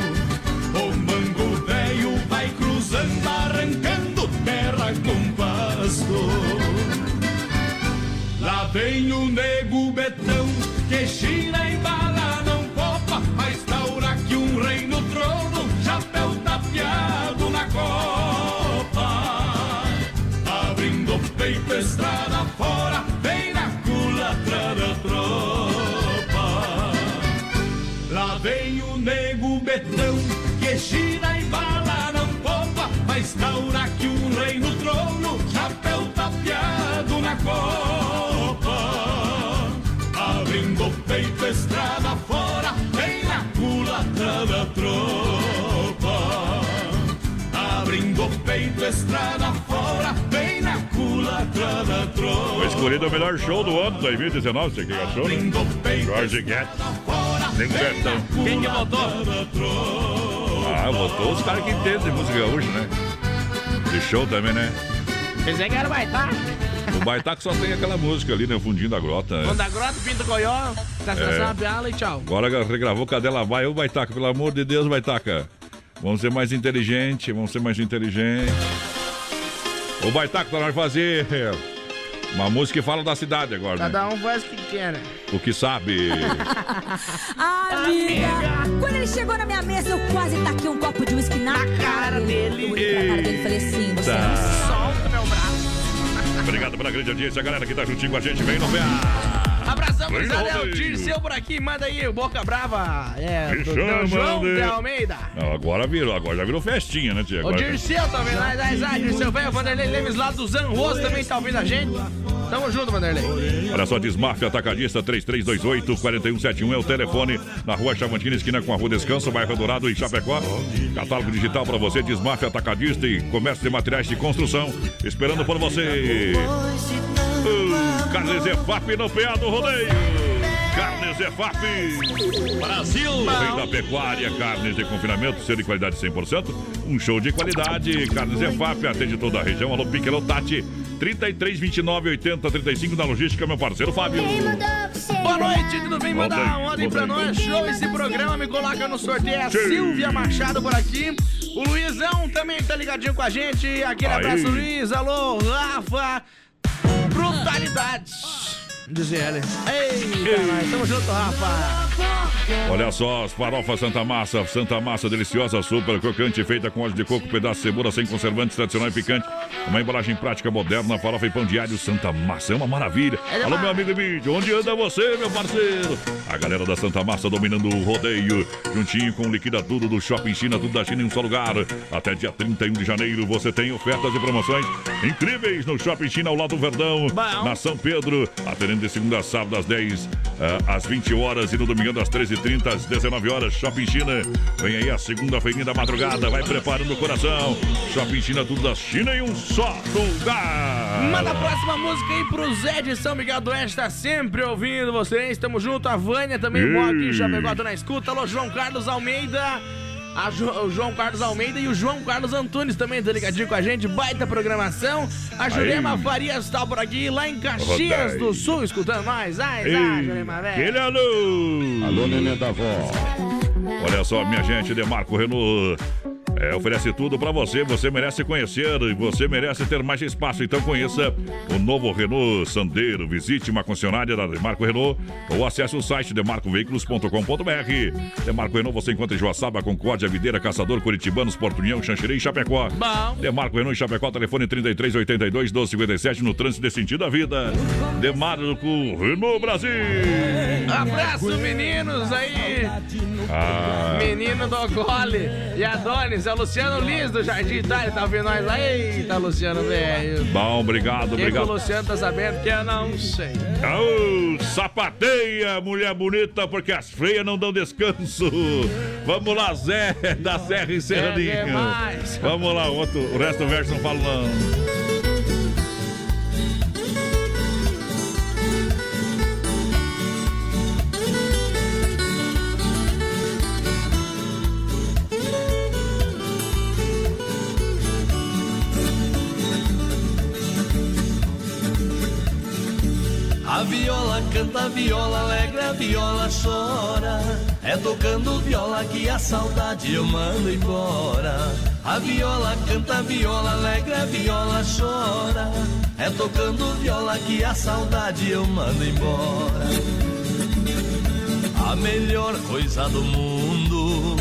Vem o nego betão que e bala não copa, mas taura que um rei no trono, chapéu tapeado na copa. Abrindo o peito, estrada fora, vem na culatra da tropa. Lá vem o nego betão que e bala não popa, mas taura que um rei no trono, chapéu tapeado na copa. Abrindo o peito, estrada fora, vem na culatra da tropa. Abrindo o peito, estrada fora, vem na culatra da tropa. Foi escolhido o melhor show do ano 2019, você que achou? né? Jorge Guedes. Nego Betão. Quem que votou? Ah, votou os caras que entendem de música gaúcha, né? De show também, né? Pensei que era o Baitaca. O Baitaca só tem aquela música ali, né? Fundinho da grota. né? Quando a grota, pinta coió, castração É. a piala e tchau. Agora regravou Cadela Vai. Ô, Baitaca, pelo amor de Deus, Baitaca. Vamos ser mais inteligentes, vamos ser mais inteligentes. O Baitaca tá na hora de fazer uma música que fala da cidade agora, né? Cada um faz o que quer, né? O que sabe. Amiga, quando ele chegou na minha mesa, eu quase taquei um copo de uísque na, cara dele. Eu olhei pra cara dele e falei assim, você é um braço. Obrigado pela grande audiência, galera que tá juntinho com a gente. Vem no PA. Abração, gurizada. É o. Dirceu por aqui. Manda aí o Boca Brava. É, Me do, chama João de- de Almeida. Não, agora virou, agora já virou festinha, né, tia? O Dirceu também, lá da Isaac, Dirceu velho, Vanderlei Lemes lá do Zanroso também tá ouvindo a gente. Tamo junto, Vanderlei. Olha só, Desmafia Atacadista 3328-4171 é o telefone na rua Chavantina, esquina com a rua Descanso, bairro Dourado em Chapecó. Catálogo digital para você, Desmafia Atacadista e comércio de materiais de construção, esperando por você. Carnes EFAP no PA do rodeio. Carnes EFAP. Brasil. Vem da pecuária, carnes de confinamento, ser de qualidade 100%. Um show de qualidade. Carnes EFAP atende toda a região. Alô, Pique, alô, Tati. 33, 29, 80, 35 na logística, meu parceiro Fábio. Boa noite, tudo bem? Manda Volta aí, um ordem pra nós. Show esse programa, me coloca no sorteio. É A Sim. Silvia Machado por aqui. O Luizão também tá ligadinho com a gente. Aquele Aí. abraço, Luiz. Alô, Rafa. very. Diz ele. Eita, nós tamo junto, Rafa. Olha só, as farofas Santa Massa, Santa Massa deliciosa, super crocante, feita com óleo de coco, pedaço de cebola sem conservantes, tradicional e picante. Uma embalagem prática moderna, farofa e pão diário Santa Massa, é uma maravilha. É Alô, meu amigo Emílio, onde anda você, meu parceiro? A galera da Santa Massa dominando o rodeio, juntinho com o Liquida Tudo do Shopping China, tudo da China em um só lugar. Até dia 31 de janeiro você tem ofertas e promoções incríveis no Shopping China ao lado do Verdão, na São Pedro, atendendo de segunda a sábado às 10 ah, às 20 horas e no domingo às 13h30 às 19 horas. Shopping China, vem aí a segunda-feira da madrugada, vai preparando o coração. Shopping China, tudo da China em um só lugar. Manda a próxima música aí pro Zé de São Miguel do Oeste, tá sempre ouvindo vocês. Tamo junto, a Vânia também, Ei. bom aqui, Chapecó, tô na escuta. Alô, João Carlos Almeida. A Jo- o João Carlos Almeida e o João Carlos Antunes também tá ligadinho com a gente, baita programação. A Jurema Aí. Farias tá por aqui, lá em Caxias Rodai. do Sul, escutando nós. Ai, ai, Jurema, velho. Aquele alô! Alô, neném da avó. Olha só, minha gente, Demarco Renault. É, oferece tudo para você, você merece conhecer e você merece ter mais espaço. Então conheça o novo Renault Sandero. Visite uma concessionária da Demarco Renault ou acesse o site demarcoveículos.com.br. Demarco Renault você encontra em Joaçaba, Concórdia, Videira, Caçador, Curitibanos, Porto União, Xanxerê e Chapecó. Bom. Demarco Renault em Chapecó, telefone 3382 1257 no trânsito de sentido da vida. Demarco Renault Brasil. Abraço, meninos aí. Ah. Menino do Gole e Adonis, é o Luciano Lins do Jardim Itália, tá ouvindo nós lá? Eita, Luciano, velho. Bom, obrigado, O que que obrigado. o Luciano tá sabendo que eu não sei. Ô, sapateia, mulher bonita, porque as feias não dão descanso. Vamos lá, Zé, da Serra e Serraninho. É. Vamos lá, outro, o resto do verso não falo não. A viola canta, a viola alegra, a viola chora. É tocando viola que a saudade eu mando embora. A viola canta, a viola alegra, a viola chora. É tocando viola que a saudade eu mando embora. A melhor coisa do mundo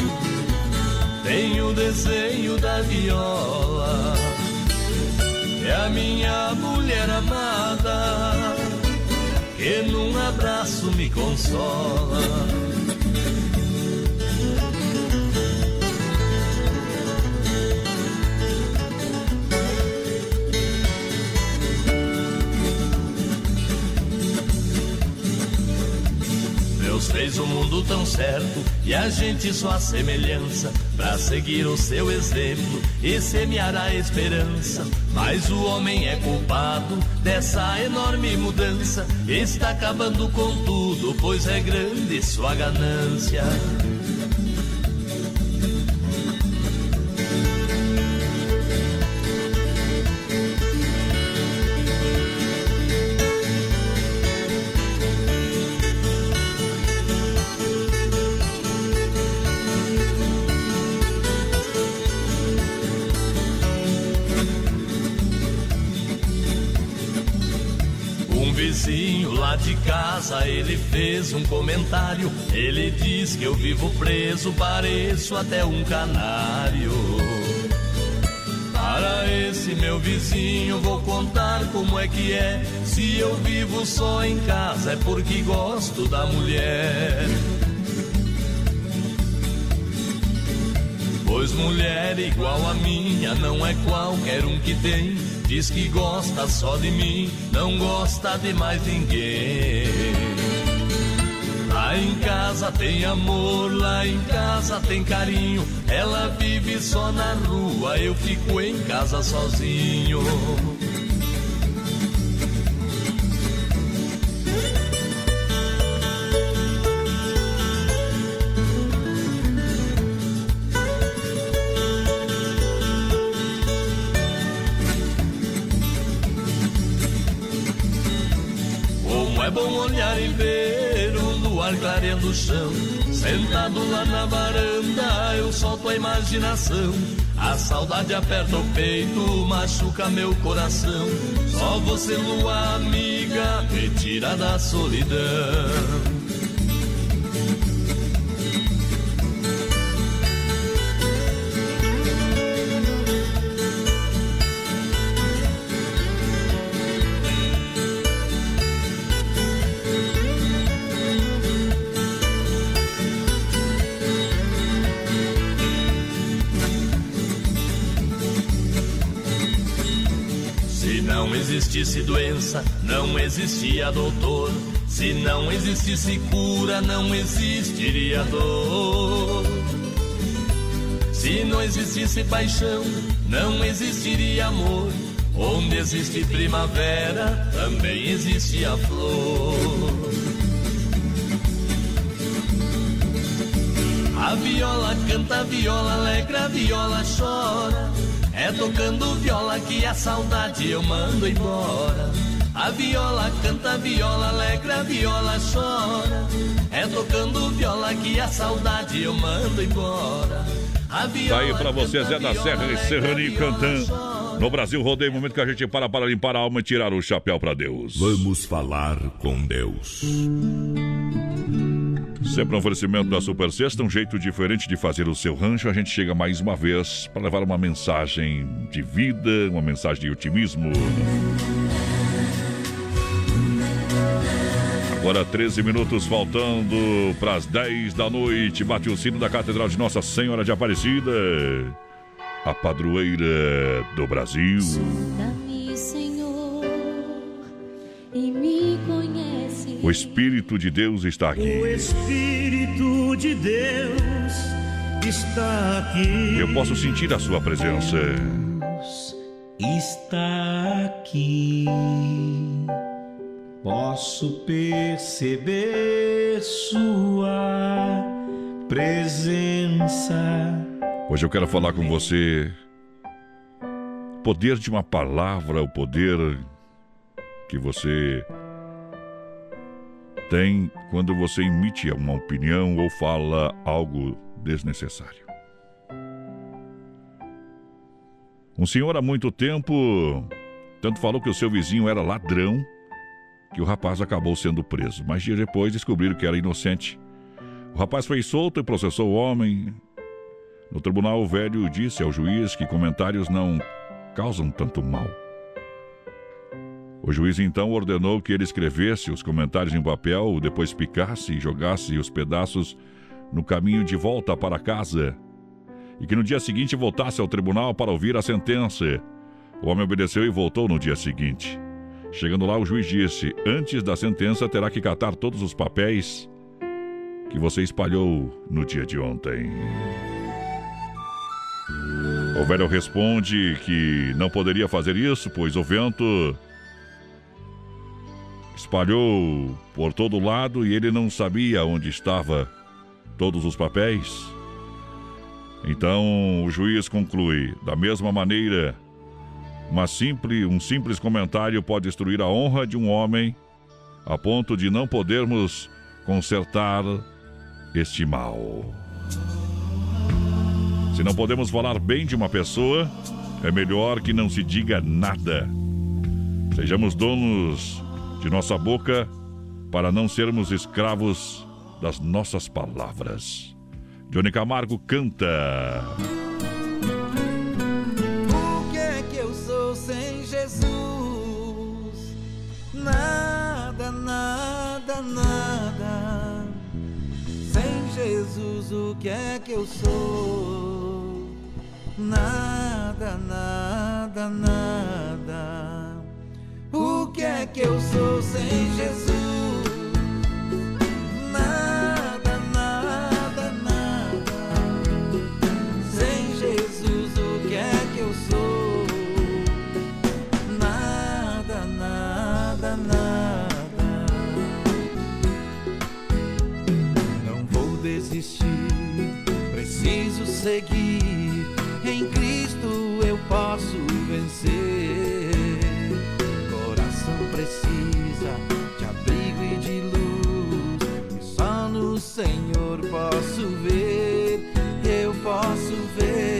tem o desenho da viola. É a minha mulher amada que num abraço me consola. Deus fez o mundo tão certo e a gente só a semelhança para seguir o seu exemplo e semear a esperança. Mas o homem é culpado dessa enorme mudança. Está acabando com tudo, pois é grande sua ganância. Ele fez um comentário. Ele diz que eu vivo preso, pareço até um canário. Para esse meu vizinho, vou contar como é que é. Se eu vivo só em casa, é porque gosto da mulher. Pois mulher igual a minha não é qualquer um que tem. Diz que gosta só de mim, não gosta de mais ninguém. Lá em casa tem amor, lá em casa tem carinho. Ela vive só na rua, eu fico em casa sozinho. Chão. Sentado lá na varanda, eu solto a imaginação. A saudade aperta o peito, machuca meu coração. Só você, lua amiga, me tira da solidão. Doença, não existia doutor. Se não existisse cura, não existiria dor. Se não existisse paixão, não existiria amor. Onde existe primavera, também existe a flor. A viola canta, a viola alegra, a viola chora. É tocando viola que a saudade eu mando embora. A viola canta, a viola alegra, a viola chora. É tocando viola que a saudade eu mando embora. Tá aí pra você, Zé da Serra e Serraninho cantando. No Brasil, rodeio, momento que a gente para para limpar a alma e tirar o chapéu para Deus. Vamos falar com Deus. Sempre um oferecimento da Super Sexta, um jeito diferente de fazer o seu rancho. A gente chega mais uma vez para levar uma mensagem de vida, uma mensagem de otimismo. Agora 13 minutos faltando para as 10 da noite. Bate o sino da Catedral de Nossa Senhora de Aparecida, a padroeira do Brasil. O Espírito de Deus está aqui. O Espírito de Deus está aqui. Eu posso sentir a sua presença. Está aqui. Posso perceber sua presença. Hoje eu quero falar com você. O poder de uma palavra, o poder que você tem quando você emite uma opinião ou fala algo desnecessário. Um senhor há muito tempo tanto falou que o seu vizinho era ladrão que o rapaz acabou sendo preso, mas dias depois descobriram que era inocente. O rapaz foi solto e processou o homem. No tribunal, o velho disse ao juiz que comentários não causam tanto mal. O juiz então ordenou que ele escrevesse os comentários em papel, depois picasse e jogasse os pedaços no caminho de volta para casa, e que no dia seguinte voltasse ao tribunal para ouvir a sentença. O homem obedeceu e voltou no dia seguinte. Chegando lá, o juiz disse: Antes da sentença, terá que catar todos os papéis que você espalhou no dia de ontem. O velho responde que não poderia fazer isso, pois o vento espalhou por todo lado e ele não sabia onde estava todos os papéis. Então o juiz conclui: da mesma maneira, uma simples, um simples comentário pode destruir a honra de um homem a ponto de não podermos consertar este mal. Se não podemos falar bem de uma pessoa, é melhor que não se diga nada. Sejamos donos de nossa boca para não sermos escravos das nossas palavras. Johnny Camargo canta. O que é que eu sou sem Jesus? Nada, nada, nada. Sem Jesus, o que é que eu sou? Nada, nada, nada. Que é que eu sou sem Jesus? Posso ver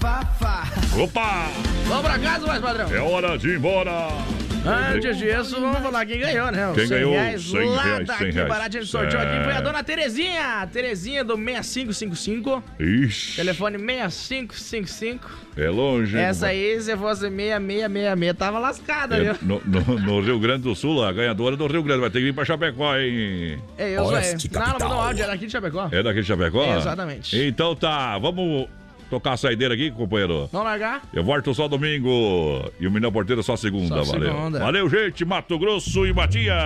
Opa! Vamos pra casa, mais padrão. É hora de ir embora. Antes disso, vamos falar quem ganhou, né? Os Quem 100 ganhou? Reais 100 lá reais, da 100 Aqui reais. Barato, a gente sorteou aqui. Foi a dona Terezinha. Terezinha do 6555. Ixi, Telefone 6555. é longe. Essa aí, se fosse 6666, tava lascada, É, viu? no, no- no Rio Grande do Sul, a ganhadora do Rio Grande vai ter que vir pra Chapecó, hein? É, eu sou. É. Não, não Capital. mandou áudio, era aqui de Chapecó. É daqui de Chapecó? É, exatamente. Então tá, vamos tocar a saideira aqui, companheiro. Vamos largar? Eu volto só domingo e o Minel Porteiro só segunda, Só valeu. segunda. Valeu, gente, Mato Grosso e Matias.